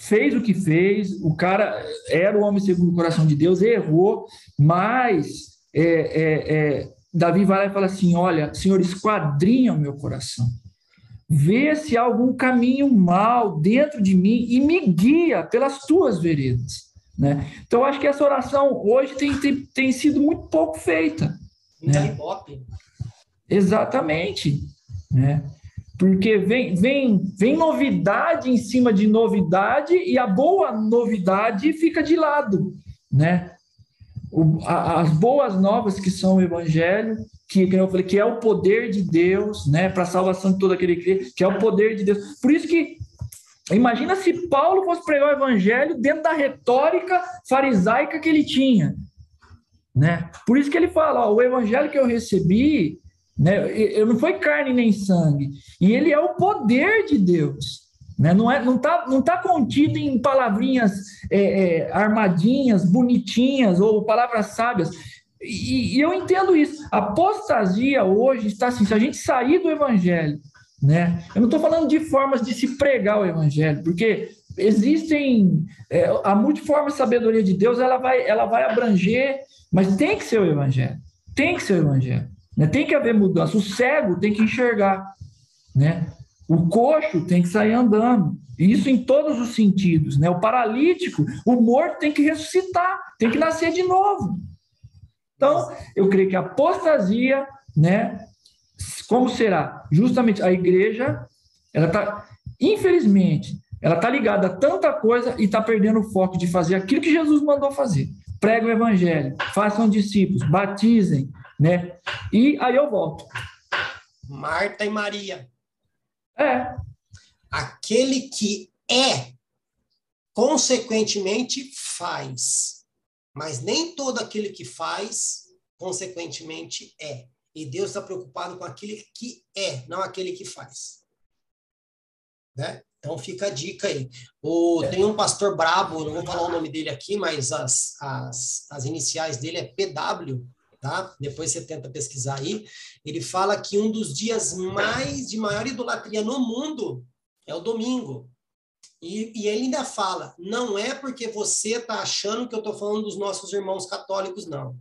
fez o que fez, o cara era o homem segundo o coração de Deus, errou, mas é, é, é, Davi vai lá e fala assim: Olha, Senhor, esquadrinha o meu coração, vê se há algum caminho mal dentro de mim e me guia pelas tuas veredas. Né? Então, acho que essa oração hoje tem, tem, tem sido muito pouco feita. Né? Exatamente. Né? porque vem, vem, vem novidade em cima de novidade e a boa novidade fica de lado, né? O, a, as boas novas que são o evangelho, que, que eu falei, que é o poder de Deus, né, para a salvação de todo aquele que crê, que é o poder de Deus. Por isso que imagina se Paulo fosse pregar o evangelho dentro da retórica farisaica que ele tinha, né? Por isso que ele fala, ó, o evangelho que eu recebi né? Eu não foi carne nem sangue. E ele é o poder de Deus. Né? Não está não tá, não tá contido em palavrinhas é, é, armadinhas, bonitinhas ou palavras sábias. E, e, eu entendo isso. A apostasia hoje está assim: se a gente sair do evangelho, né? eu não estou falando de formas de se pregar o evangelho, porque existem é, a multiforme sabedoria de Deus, ela vai, ela vai abranger, mas tem que ser o evangelho. Tem que ser o evangelho. Né? Tem que haver mudança. O cego tem que enxergar. Né? O coxo tem que sair andando. Isso em todos os sentidos. Né? O paralítico, o morto tem que ressuscitar, tem que nascer de novo. Então, eu creio que a apostasia, né, como será? Justamente a igreja, ela está, infelizmente, ela está ligada a tanta coisa e está perdendo o foco de fazer aquilo que Jesus mandou fazer. Prega o evangelho, façam discípulos, batizem, né? E aí eu volto. Marta e Maria. É. Aquele que é, consequentemente faz. Mas nem todo aquele que faz, consequentemente é. E Deus está preocupado com aquele que é, não aquele que faz. né? Então fica a dica aí. O, tem um pastor brabo, não vou falar o nome dele aqui, mas as, as, as iniciais dele é PW, tá? Depois você tenta pesquisar aí. Ele fala que um dos dias mais de maior idolatria no mundo é o domingo. E, e ele ainda fala: não é porque você está achando que eu estou falando dos nossos irmãos católicos, não.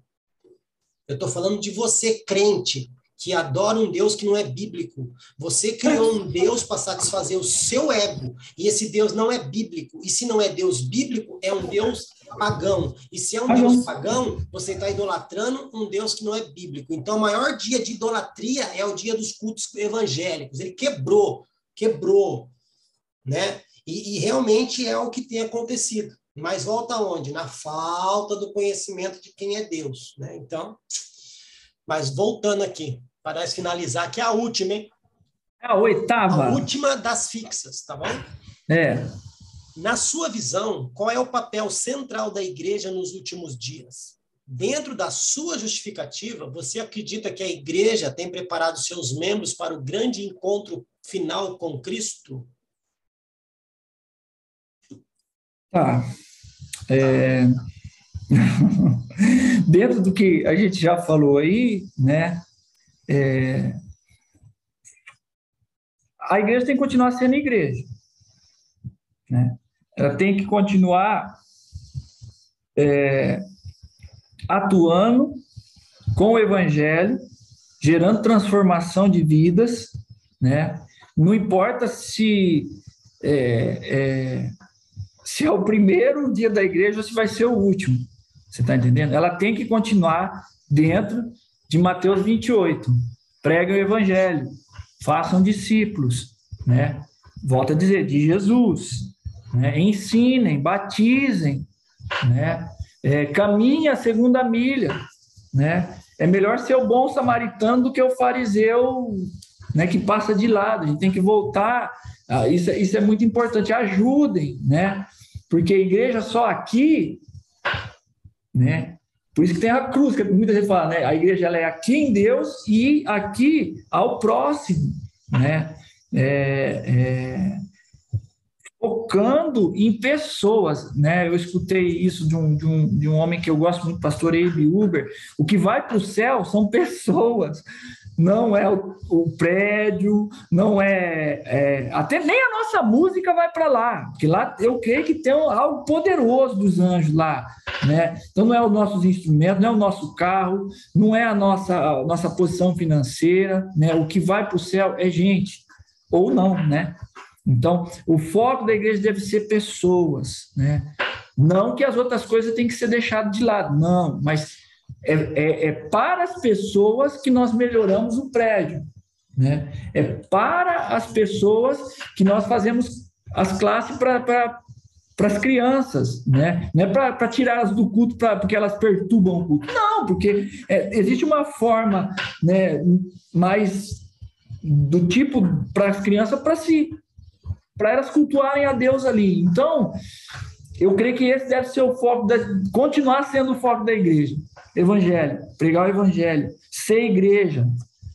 Eu estou falando de você, crente que adora um Deus que não é bíblico. Você criou um Deus para satisfazer o seu ego, e esse Deus não é bíblico. E se não é Deus bíblico, é um Deus pagão. E se é um Deus pagão, você está idolatrando um Deus que não é bíblico. Então, o maior dia de idolatria é o dia dos cultos evangélicos. Ele quebrou, quebrou, né? E, e realmente é o que tem acontecido. Mas volta aonde? Na falta do conhecimento de quem é Deus, né? Então, mas voltando aqui, para finalizar, que é a última, hein? É a oitava. A última das fixas, tá bom? É. Na sua visão, qual é o papel central da igreja nos últimos dias? Dentro da sua justificativa, você acredita que a igreja tem preparado seus membros para o grande encontro final com Cristo? Tá. É... Dentro do que a gente já falou aí, né? É, a igreja tem que continuar sendo igreja. Né? Ela tem que continuar é, atuando com o evangelho, gerando transformação de vidas, né? Não importa se é, é, se é o primeiro dia da igreja ou se vai ser o último. Você está entendendo? Ela tem que continuar dentro de Mateus 28. Preguem o evangelho, façam discípulos, né? Volta a dizer, de Jesus. Né? Ensinem, batizem, né? É, caminhe a segunda milha, né? É melhor ser o bom samaritano do que o fariseu né, que passa de lado. A gente tem que voltar. Ah, isso, isso é muito importante. Ajudem, né? Porque a igreja só aqui, né? Por isso que tem a cruz, que muita gente fala, né? A igreja ela é aqui em Deus e aqui ao próximo, né? É, é, focando em pessoas, né? Eu escutei isso de um, de um, de um homem que eu gosto muito, pastor Abe Uber. O que vai para o céu são pessoas, não é o, o prédio, não é, é, Até nem a nossa música vai para lá, porque lá eu creio que tem algo poderoso dos anjos lá, né? Então não é os nossos instrumentos, não é o nosso carro, não é a nossa, a nossa posição financeira, né? O que vai para o céu é gente, ou não, né? Então, o foco da igreja deve ser pessoas, né? Não que as outras coisas têm que ser deixadas de lado, não, mas é, é, é, para as pessoas que nós melhoramos o prédio. Né? É para as pessoas que nós fazemos as classes para as crianças, né? não é para tirá-las do culto pra, porque elas perturbam o culto. Não, porque é, existe uma forma né, mais do tipo para as crianças para si, para elas cultuarem a Deus ali. Então, eu creio que esse deve ser o foco, continuar sendo o foco da igreja. Evangelho, pregar o evangelho, ser igreja,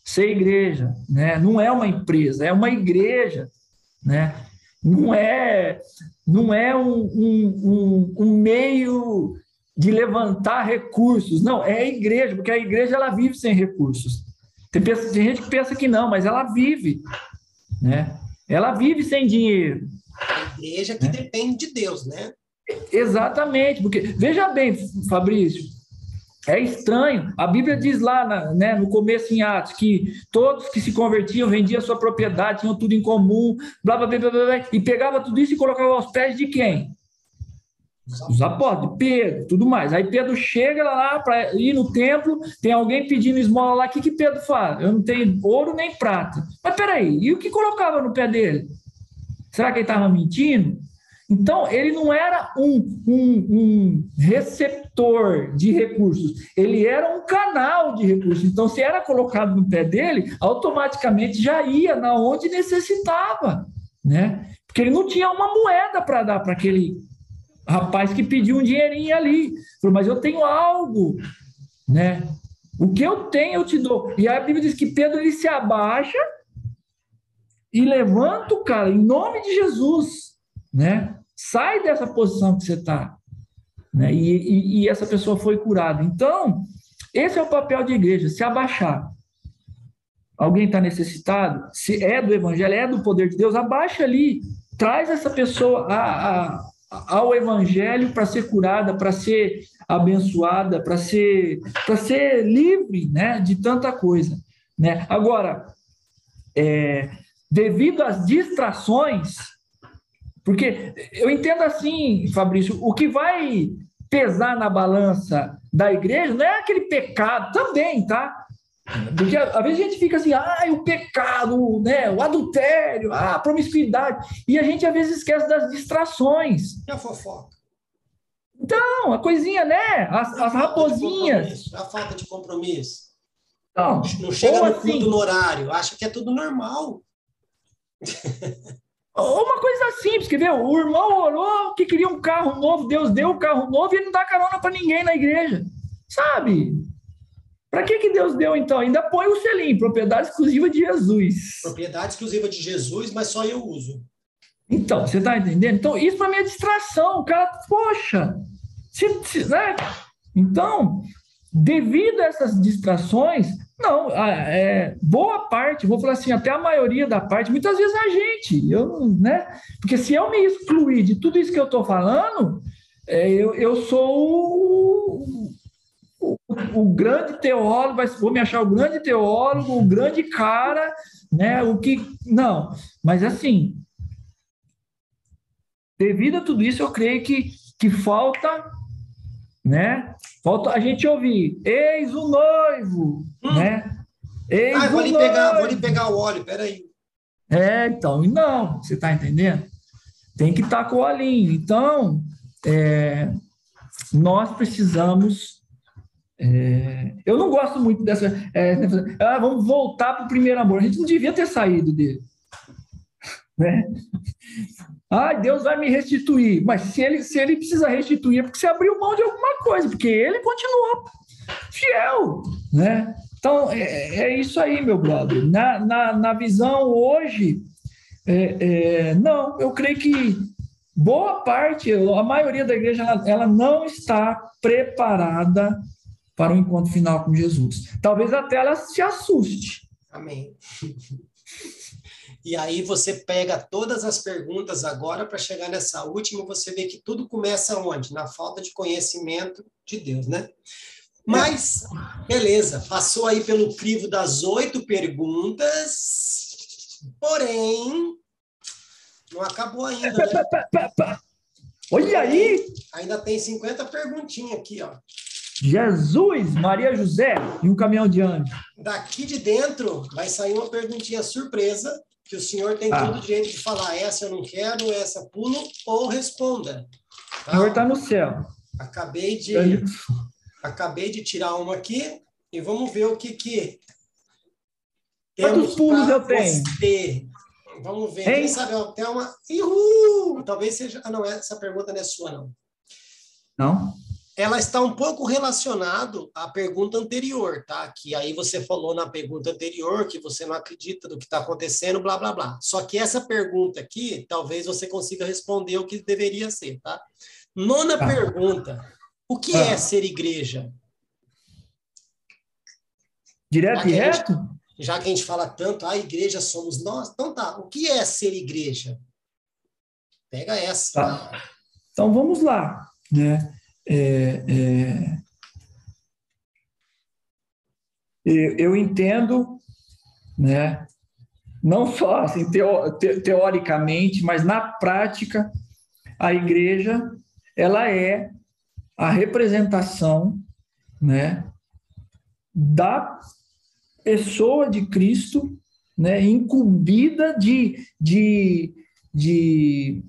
ser igreja, né? Não é uma empresa, é uma igreja, né? Não é, não é um, um, um, um meio de levantar recursos, não, é a igreja, porque a igreja ela vive sem recursos. Tem, tem gente que pensa que não, mas ela vive, né? Ela vive sem dinheiro. A igreja que né? depende de Deus, né? Exatamente, porque veja bem, Fabrício, é estranho. A Bíblia diz lá na, né, no começo em Atos que todos que se convertiam vendiam sua propriedade, tinham tudo em comum, blá, blá, blá, blá, blá e pegava tudo isso e colocava aos pés de quem? Os apóstolos, Pedro, tudo mais. Aí Pedro chega lá para ir no templo, tem alguém pedindo esmola lá, o que, que Pedro faz? Eu não tenho ouro nem prata. Mas peraí, e o que colocava no pé dele? Será que ele estava mentindo? Então, ele não era um, um, um, receptor de recursos, ele era um canal de recursos. Então, se era colocado no pé dele, automaticamente já ia na onde necessitava, né? Porque ele não tinha uma moeda para dar para aquele rapaz que pediu um dinheirinho ali. Falou, mas eu tenho algo, né? O que eu tenho, eu te dou. E a Bíblia diz que Pedro ele se abaixa e levanta o cara em nome de Jesus, né? Sai dessa posição que você está, né? E, e, e essa pessoa foi curada. Então, esse é o papel de igreja, se abaixar. Alguém está necessitado? Se é do evangelho, é do poder de Deus, abaixa ali, traz essa pessoa a, a, ao evangelho para ser curada, para ser abençoada, para ser para ser livre, né, de tanta coisa, né? Agora, é, devido às distrações, porque eu entendo assim, Fabrício, o que vai pesar na balança da igreja não é aquele pecado também, tá? Porque às vezes a gente fica assim, ah, o pecado, né, o adultério, ah, a promiscuidade, e a gente às vezes esquece das distrações. E a fofoca? Então, a coisinha, né? As, as raposinhas. A falta de compromisso. Não, não chega no assim, no horário, acha que é tudo normal. Uma coisa simples, quer ver? O irmão orou que queria um carro novo, Deus deu o um carro novo e ele não dá carona para ninguém na igreja. Sabe? Para que, que Deus deu então? Ainda põe o selinho, propriedade exclusiva de Jesus. Propriedade exclusiva de Jesus, mas só eu uso. Então, você está entendendo? Então, isso para mim é distração. O cara, poxa, se, se, né? Então, devido a essas distrações, não, é, boa parte, vou falar assim, até a maioria da parte, muitas vezes a gente, eu, né? Porque se eu me excluir de tudo isso que eu estou falando, é, eu, eu sou o, o, o, grande teólogo, vou me achar o grande teólogo, o grande cara, né? O que. Não, mas assim, devido a tudo isso, eu creio que, que falta né? Falta a gente ouvir, eis o noivo, hum. né? Eis ah, vou lhe, pegar, vou lhe pegar o óleo, peraí. É, então, não, você está entendendo? Tem que estar tá com o olhinho. Então, é, nós precisamos. É, eu não gosto muito dessa. É, ah, vamos voltar para o primeiro amor. A gente não devia ter saído dele. Né? Ah, Deus vai me restituir. Mas se ele, se ele precisa restituir, é porque você abriu mão de alguma coisa, porque ele continua fiel, né? Então, é, é isso aí, meu brother. Na, na, na visão hoje, é, é, não, eu creio que boa parte, a maioria da igreja, ela, ela não está preparada para o encontro final com Jesus. Talvez até ela se assuste. Amém. E aí você pega todas as perguntas agora para chegar nessa última, você vê que tudo começa onde? Na falta de conhecimento de Deus, né? Mas, beleza, passou aí pelo crivo das oito perguntas, porém, não acabou ainda, né? Olha aí! Ainda tem 50 perguntinhas aqui, ó. Jesus, Maria José e um caminhão de anjo. Daqui de dentro vai sair uma perguntinha surpresa que o senhor tem ah. todo o direito de falar essa eu não quero, essa pulo, ou responda. Tá? O senhor está no céu. Acabei de, acabei de tirar uma aqui e vamos ver o que que Quantos pulos eu tenho? Você. Vamos ver. Quem sabe até uma. Uhul! Talvez seja. Ah, não, essa pergunta não é sua, não. Não? Ela está um pouco relacionado à pergunta anterior, tá? Que aí você falou na pergunta anterior que você não acredita do que está acontecendo, blá blá blá. Só que essa pergunta aqui, talvez você consiga responder o que deveria ser, tá? Nona ah. pergunta: o que é ah. é ser igreja? Direto e reto? já que a gente fala tanto, a igreja somos nós, então tá. O que é ser igreja? Pega essa. Tá. Então vamos lá, né? É, é, eu entendo, né, não só assim, teo, te, teoricamente, mas na prática, a igreja ela é a representação né, da pessoa de Cristo né, incumbida de, de, de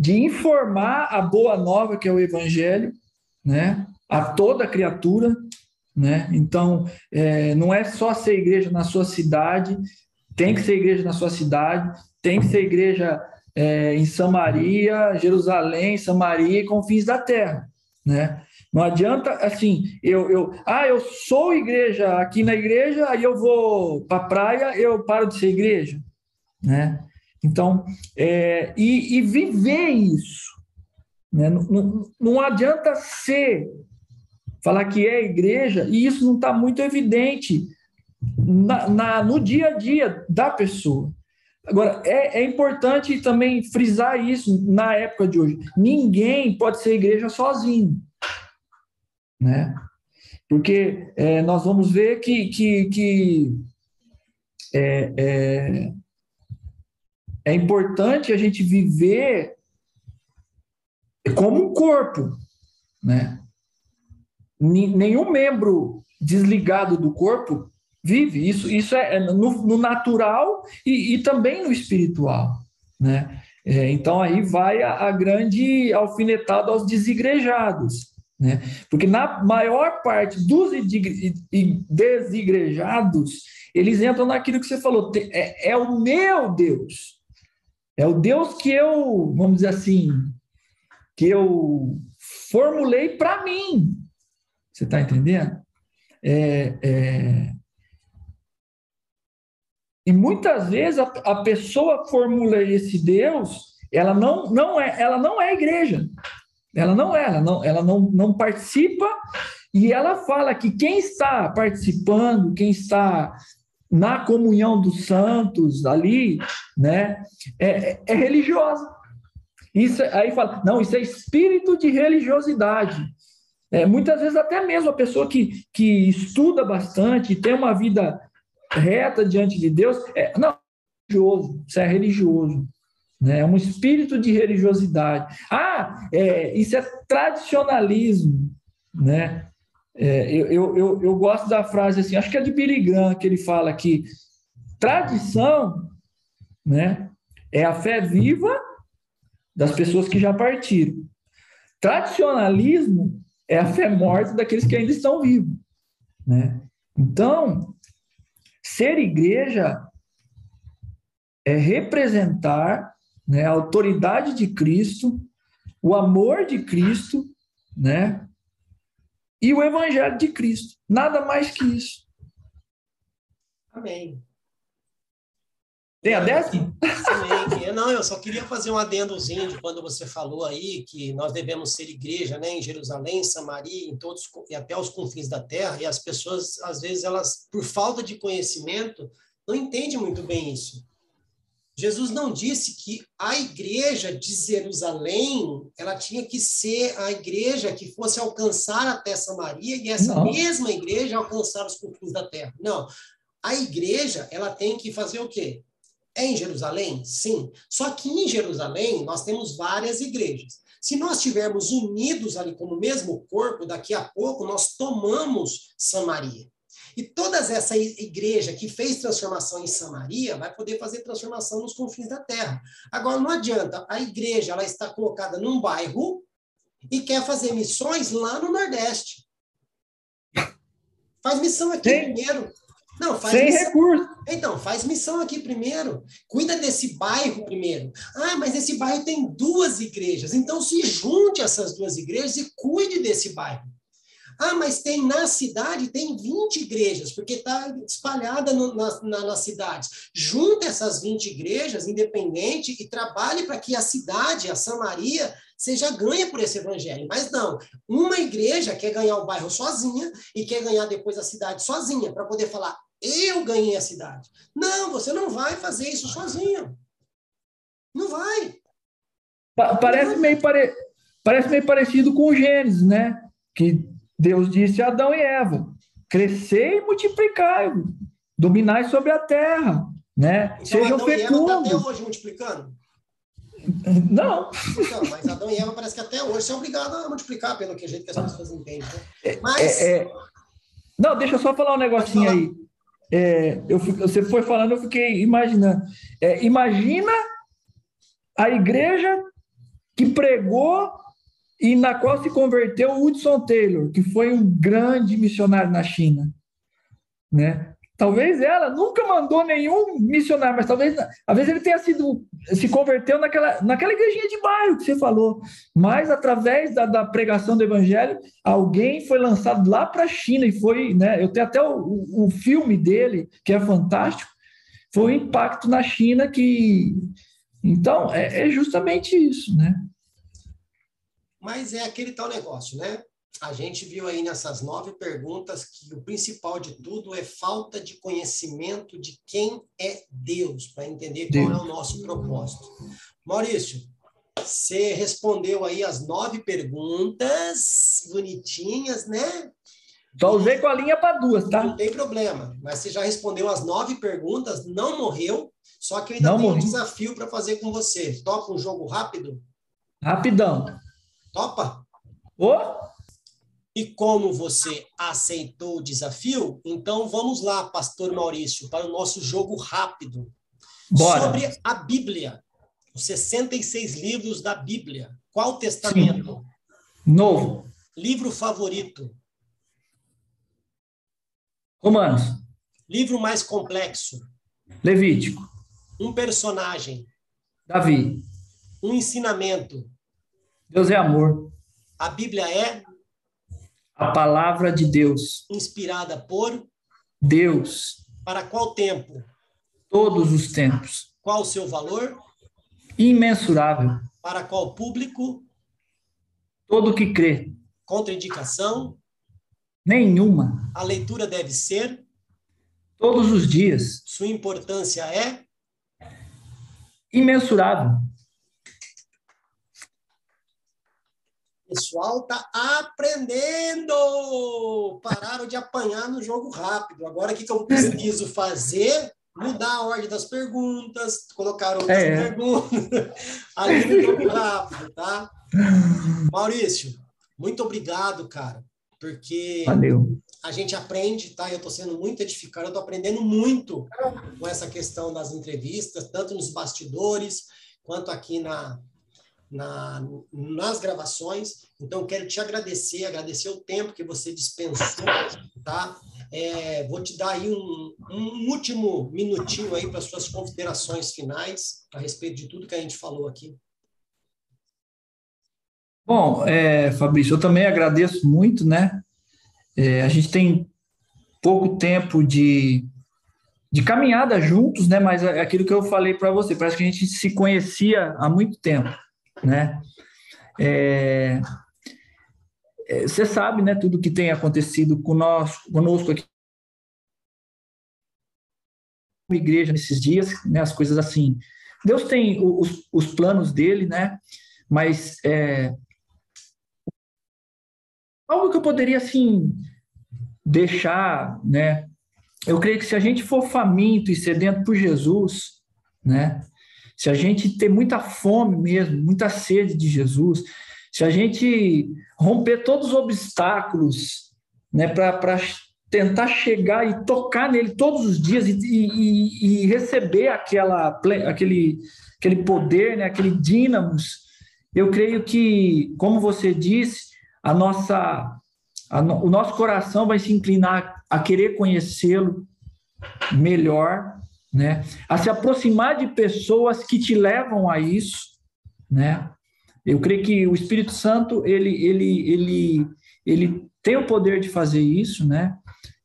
de informar a boa nova que é o evangelho, né, a toda criatura, né? Então, é, não é só ser igreja na sua cidade, tem que ser igreja na sua cidade, tem que ser igreja é, em Samaria, Jerusalém, Samaria e confins da terra. né? Não adianta assim, eu, eu, ah, eu sou igreja aqui na igreja, aí eu vou para a praia, eu paro de ser igreja, né? Então, é, e, e viver isso, né? Não, não, não adianta ser, falar que é igreja, e isso não está muito evidente na, na, no dia a dia da pessoa. Agora, é, é, importante também frisar isso na época de hoje. Ninguém pode ser igreja sozinho né? Porque é, nós vamos ver que, que, que é, é, importante a gente viver como um corpo, né? Nenhum membro desligado do corpo vive. Isso, isso é, é no, no natural e, e, também no espiritual, né? É, então aí vai a, a grande alfinetada aos desigrejados. Né? Porque na maior parte dos desigrejados, eles entram naquilo que você falou, é, é o meu Deus. É o Deus que eu, vamos dizer assim, que eu formulei para mim. Você está entendendo? É, é... E muitas vezes a, a, pessoa formula esse Deus, ela não, não é, ela não é igreja. Ela não é, ela não, ela não, não participa e ela fala que quem está participando, quem está na comunhão dos santos ali, né, é, é religiosa. Isso aí fala, não, isso é espírito de religiosidade. É, muitas vezes até mesmo a pessoa que, que estuda bastante, tem uma vida reta diante de Deus, é, não, religioso, isso é religioso né? é um espírito de religiosidade. Ah, é, isso é tradicionalismo. Né? É, eu, eu, eu gosto da frase assim, acho que é de Graham, que ele fala que tradição né, é a fé viva das pessoas que já partiram. Tradicionalismo é a fé morta daqueles que ainda estão vivos. Né? Então, ser igreja é representar né, a autoridade de Cristo, o amor de Cristo, né, e o evangelho de Cristo. Nada mais que isso. Amém. Tem a décima? Não, eu só queria fazer um adendozinho de quando você falou aí que nós devemos ser igreja, né, em Jerusalém, Samaria, em todos e até os confins da terra, e as pessoas às vezes elas por falta de conhecimento não entendem muito bem isso. Jesus não disse que a igreja de Jerusalém, ela tinha que ser a igreja que fosse alcançar até Samaria e essa não. mesma igreja alcançar os confins da terra. Não. A igreja, ela tem que fazer o quê? É em Jerusalém? Sim. Só que em Jerusalém nós temos várias igrejas. Se nós estivermos unidos ali como mesmo corpo, daqui a pouco nós tomamos Samaria. E toda essa igreja que fez transformação em Samaria vai poder fazer transformação nos confins da terra. Agora, não adianta, a igreja ela está colocada num bairro e quer fazer missões lá no Nordeste. Faz missão aqui Sem, primeiro. Não, faz sem missão. recurso. Então, faz missão aqui primeiro. Cuida desse bairro primeiro. Ah, mas esse bairro tem duas igrejas. Então, se junte essas duas igrejas e cuide desse bairro. Ah, mas tem na cidade, tem 20 igrejas, porque está espalhada no, na, na, nas cidades. Junta essas 20 igrejas, independente, e trabalhe para que a cidade, a Samaria, seja ganha por esse evangelho. Mas não, uma igreja quer ganhar o bairro sozinha e quer ganhar depois a cidade sozinha, para poder falar, eu ganhei a cidade. Não, você não vai fazer isso sozinho. Não vai. Parece meio, pare... Parece meio parecido com o Gênesis, né? Que Deus disse a Adão e Eva: crescer e multiplicar, dominai sobre a terra, né? Então, Sejam Adão fecundos. Tá até hoje multiplicando? Não. Então, mas Adão e Eva parece que até hoje são obrigados a multiplicar, pelo que a jeito que as pessoas entendem. Né? É, mas. É, é... Não, deixa eu só falar um negocinho falar. aí. É, eu, você foi falando, eu fiquei imaginando. É, imagina a igreja que pregou e na qual se converteu Hudson Taylor, que foi um grande missionário na China, né? Talvez ela nunca mandou nenhum missionário, mas talvez, talvez ele tenha sido, se converteu naquela, naquela igrejinha de bairro que você falou. Mas através da, da pregação do evangelho, alguém foi lançado lá para a China e foi, né? Eu tenho até o, o filme dele, que é fantástico, foi um impacto na China que. Então, é, é justamente isso, né? Mas é aquele tal negócio, né? a gente viu aí nessas nove perguntas que o principal de tudo é falta de conhecimento de quem é Deus, para entender qual Deus. é o nosso propósito. Maurício, você respondeu aí as nove perguntas bonitinhas, né? Só usei com a linha para duas, tá? Não tem problema, mas você já respondeu as nove perguntas, não morreu, só que eu ainda não tenho morri. um desafio para fazer com você. Topa um jogo rápido? Rapidão. Topa? Ô! E como você aceitou o desafio, então vamos lá, Pastor Maurício, para o nosso jogo rápido. Bora. Sobre a Bíblia, os 66 livros da Bíblia. Qual testamento? Sim. Novo. Livro favorito? Romanos. Livro mais complexo? Levítico. Um personagem? Davi. Um ensinamento? Deus é amor. A Bíblia é a palavra de Deus. Inspirada por Deus. Para qual tempo? Todos os tempos. Qual o seu valor? Imensurável. Para qual público? Todo que crê. Contraindicação? Nenhuma. A leitura deve ser? Todos os dias. Sua importância é? Imensurável. Pessoal tá aprendendo! Pararam de apanhar no jogo rápido. Agora, o que, que eu preciso fazer? Mudar a ordem das perguntas, colocar outras é. perguntas ali no jogo rápido, tá? Maurício, muito obrigado, cara, porque Valeu. a gente aprende, tá? Eu estou sendo muito edificado, eu estou aprendendo muito com essa questão das entrevistas, tanto nos bastidores quanto aqui na, na, nas gravações. Então, quero te agradecer, agradecer o tempo que você dispensou, tá? É, vou te dar aí um, um último minutinho aí para suas considerações finais a respeito de tudo que a gente falou aqui. Bom, é, Fabrício, eu também agradeço muito, né? É, a gente tem pouco tempo de, de caminhada juntos, né? Mas é aquilo que eu falei para você, parece que a gente se conhecia há muito tempo né? É, é, você sabe, né, tudo que tem acontecido conosco, conosco aqui igreja nesses dias, né, as coisas assim. Deus tem os, os planos dele, né? Mas é, algo que eu poderia assim deixar, né? Eu creio que se a gente for faminto e sedento por Jesus, né? Se a gente ter muita fome mesmo, muita sede de Jesus, se a gente romper todos os obstáculos né, para tentar chegar e tocar nele todos os dias e, e, e receber aquela, aquele, aquele poder, né, aquele dínamos, eu creio que, como você disse, a nossa, a no, o nosso coração vai se inclinar a querer conhecê-lo melhor né? A se aproximar de pessoas que te levam a isso, né? Eu creio que o Espírito Santo ele ele ele ele tem o poder de fazer isso, né?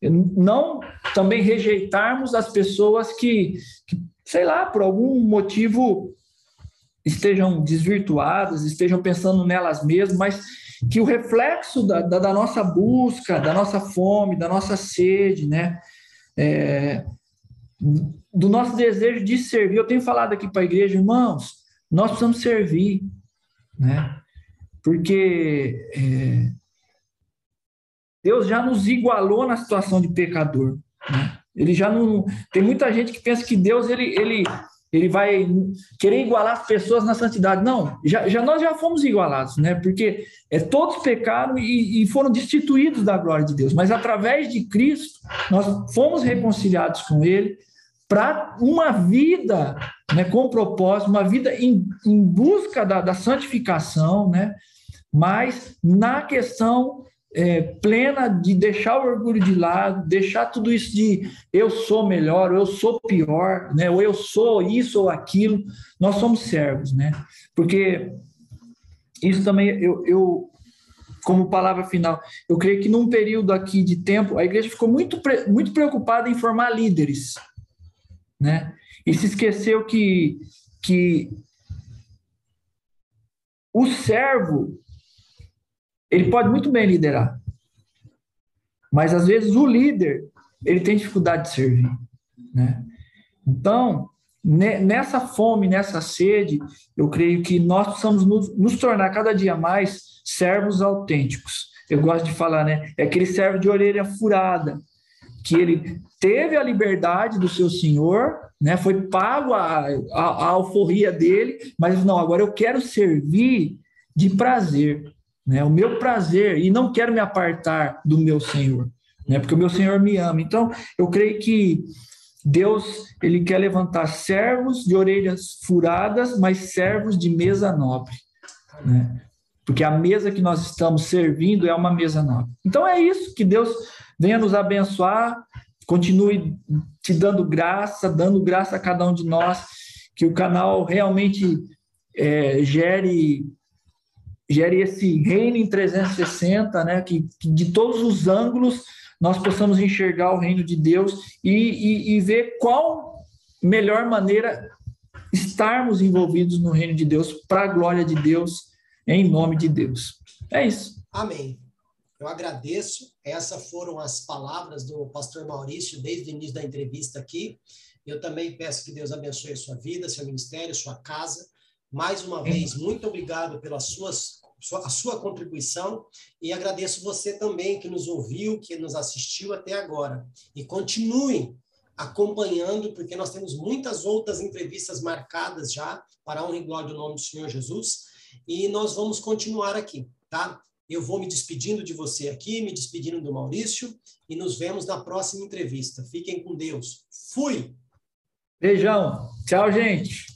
Não também rejeitarmos as pessoas que, que sei lá, por algum motivo estejam desvirtuadas, estejam pensando nelas mesmas, mas que o reflexo da, da, da nossa busca, da nossa fome, da nossa sede, né? É, do nosso desejo de servir. Eu tenho falado aqui para a igreja, irmãos, nós precisamos servir, né? Porque é, Deus já nos igualou na situação de pecador. Né? Ele já não. Tem muita gente que pensa que Deus ele, ele, ele vai querer igualar as pessoas na santidade. Não, já, já nós já fomos igualados, né? Porque é, todos pecaram e, e foram destituídos da glória de Deus. Mas através de Cristo, nós fomos reconciliados com Ele para uma vida né, com propósito, uma vida em, em busca da, da, santificação, né, mas na questão é, plena de deixar o orgulho de lado, deixar tudo isso de eu sou melhor, ou eu sou pior, né? ou eu sou isso ou aquilo. Nós somos servos, né? Porque isso também eu, eu como palavra final, eu creio que num período aqui de tempo, a igreja ficou muito, muito preocupada em formar líderes, né? E se esqueceu que, que o servo, ele pode muito bem liderar, mas às vezes o líder, ele tem dificuldade de servir, né? Então, nessa fome, nessa sede, eu creio que nós precisamos nos, nos tornar cada dia mais servos autênticos. Eu gosto de falar, né? É aquele servo de orelha furada, que ele teve a liberdade do seu senhor, né? Foi pago a, a, a alforria dele, mas não, agora eu quero servir de prazer, né? O meu prazer e não quero me apartar do meu senhor, né? Porque o meu senhor me ama. Então, eu creio que Deus, ele quer levantar servos de orelhas furadas, mas servos de mesa nobre, né? porque a mesa que nós estamos servindo é uma mesa nova. Então é isso, que Deus venha nos abençoar, continue te dando graça, dando graça a cada um de nós, que o canal realmente é, gere gere esse reino em 360, né? Que, que, de todos os ângulos nós possamos enxergar o reino de Deus e, e, e ver qual melhor maneira estarmos envolvidos no reino de Deus para a glória de Deus em nome de Deus. É isso. Amém. Eu agradeço. Essas foram as palavras do pastor Maurício desde o início da entrevista aqui. Eu também peço que Deus abençoe a sua vida, seu ministério, sua casa. Mais uma vez, muito obrigado pela suas, a sua contribuição e agradeço você também que nos ouviu, que nos assistiu até agora. E continuem acompanhando, porque nós temos muitas outras entrevistas marcadas já para a honra e glória do nome do Senhor Jesus e nós vamos continuar aqui, tá? Eu vou me despedindo de você aqui, me despedindo do Maurício e nos vemos na próxima entrevista. Fiquem com Deus. Fui! Beijão. Tchau, gente.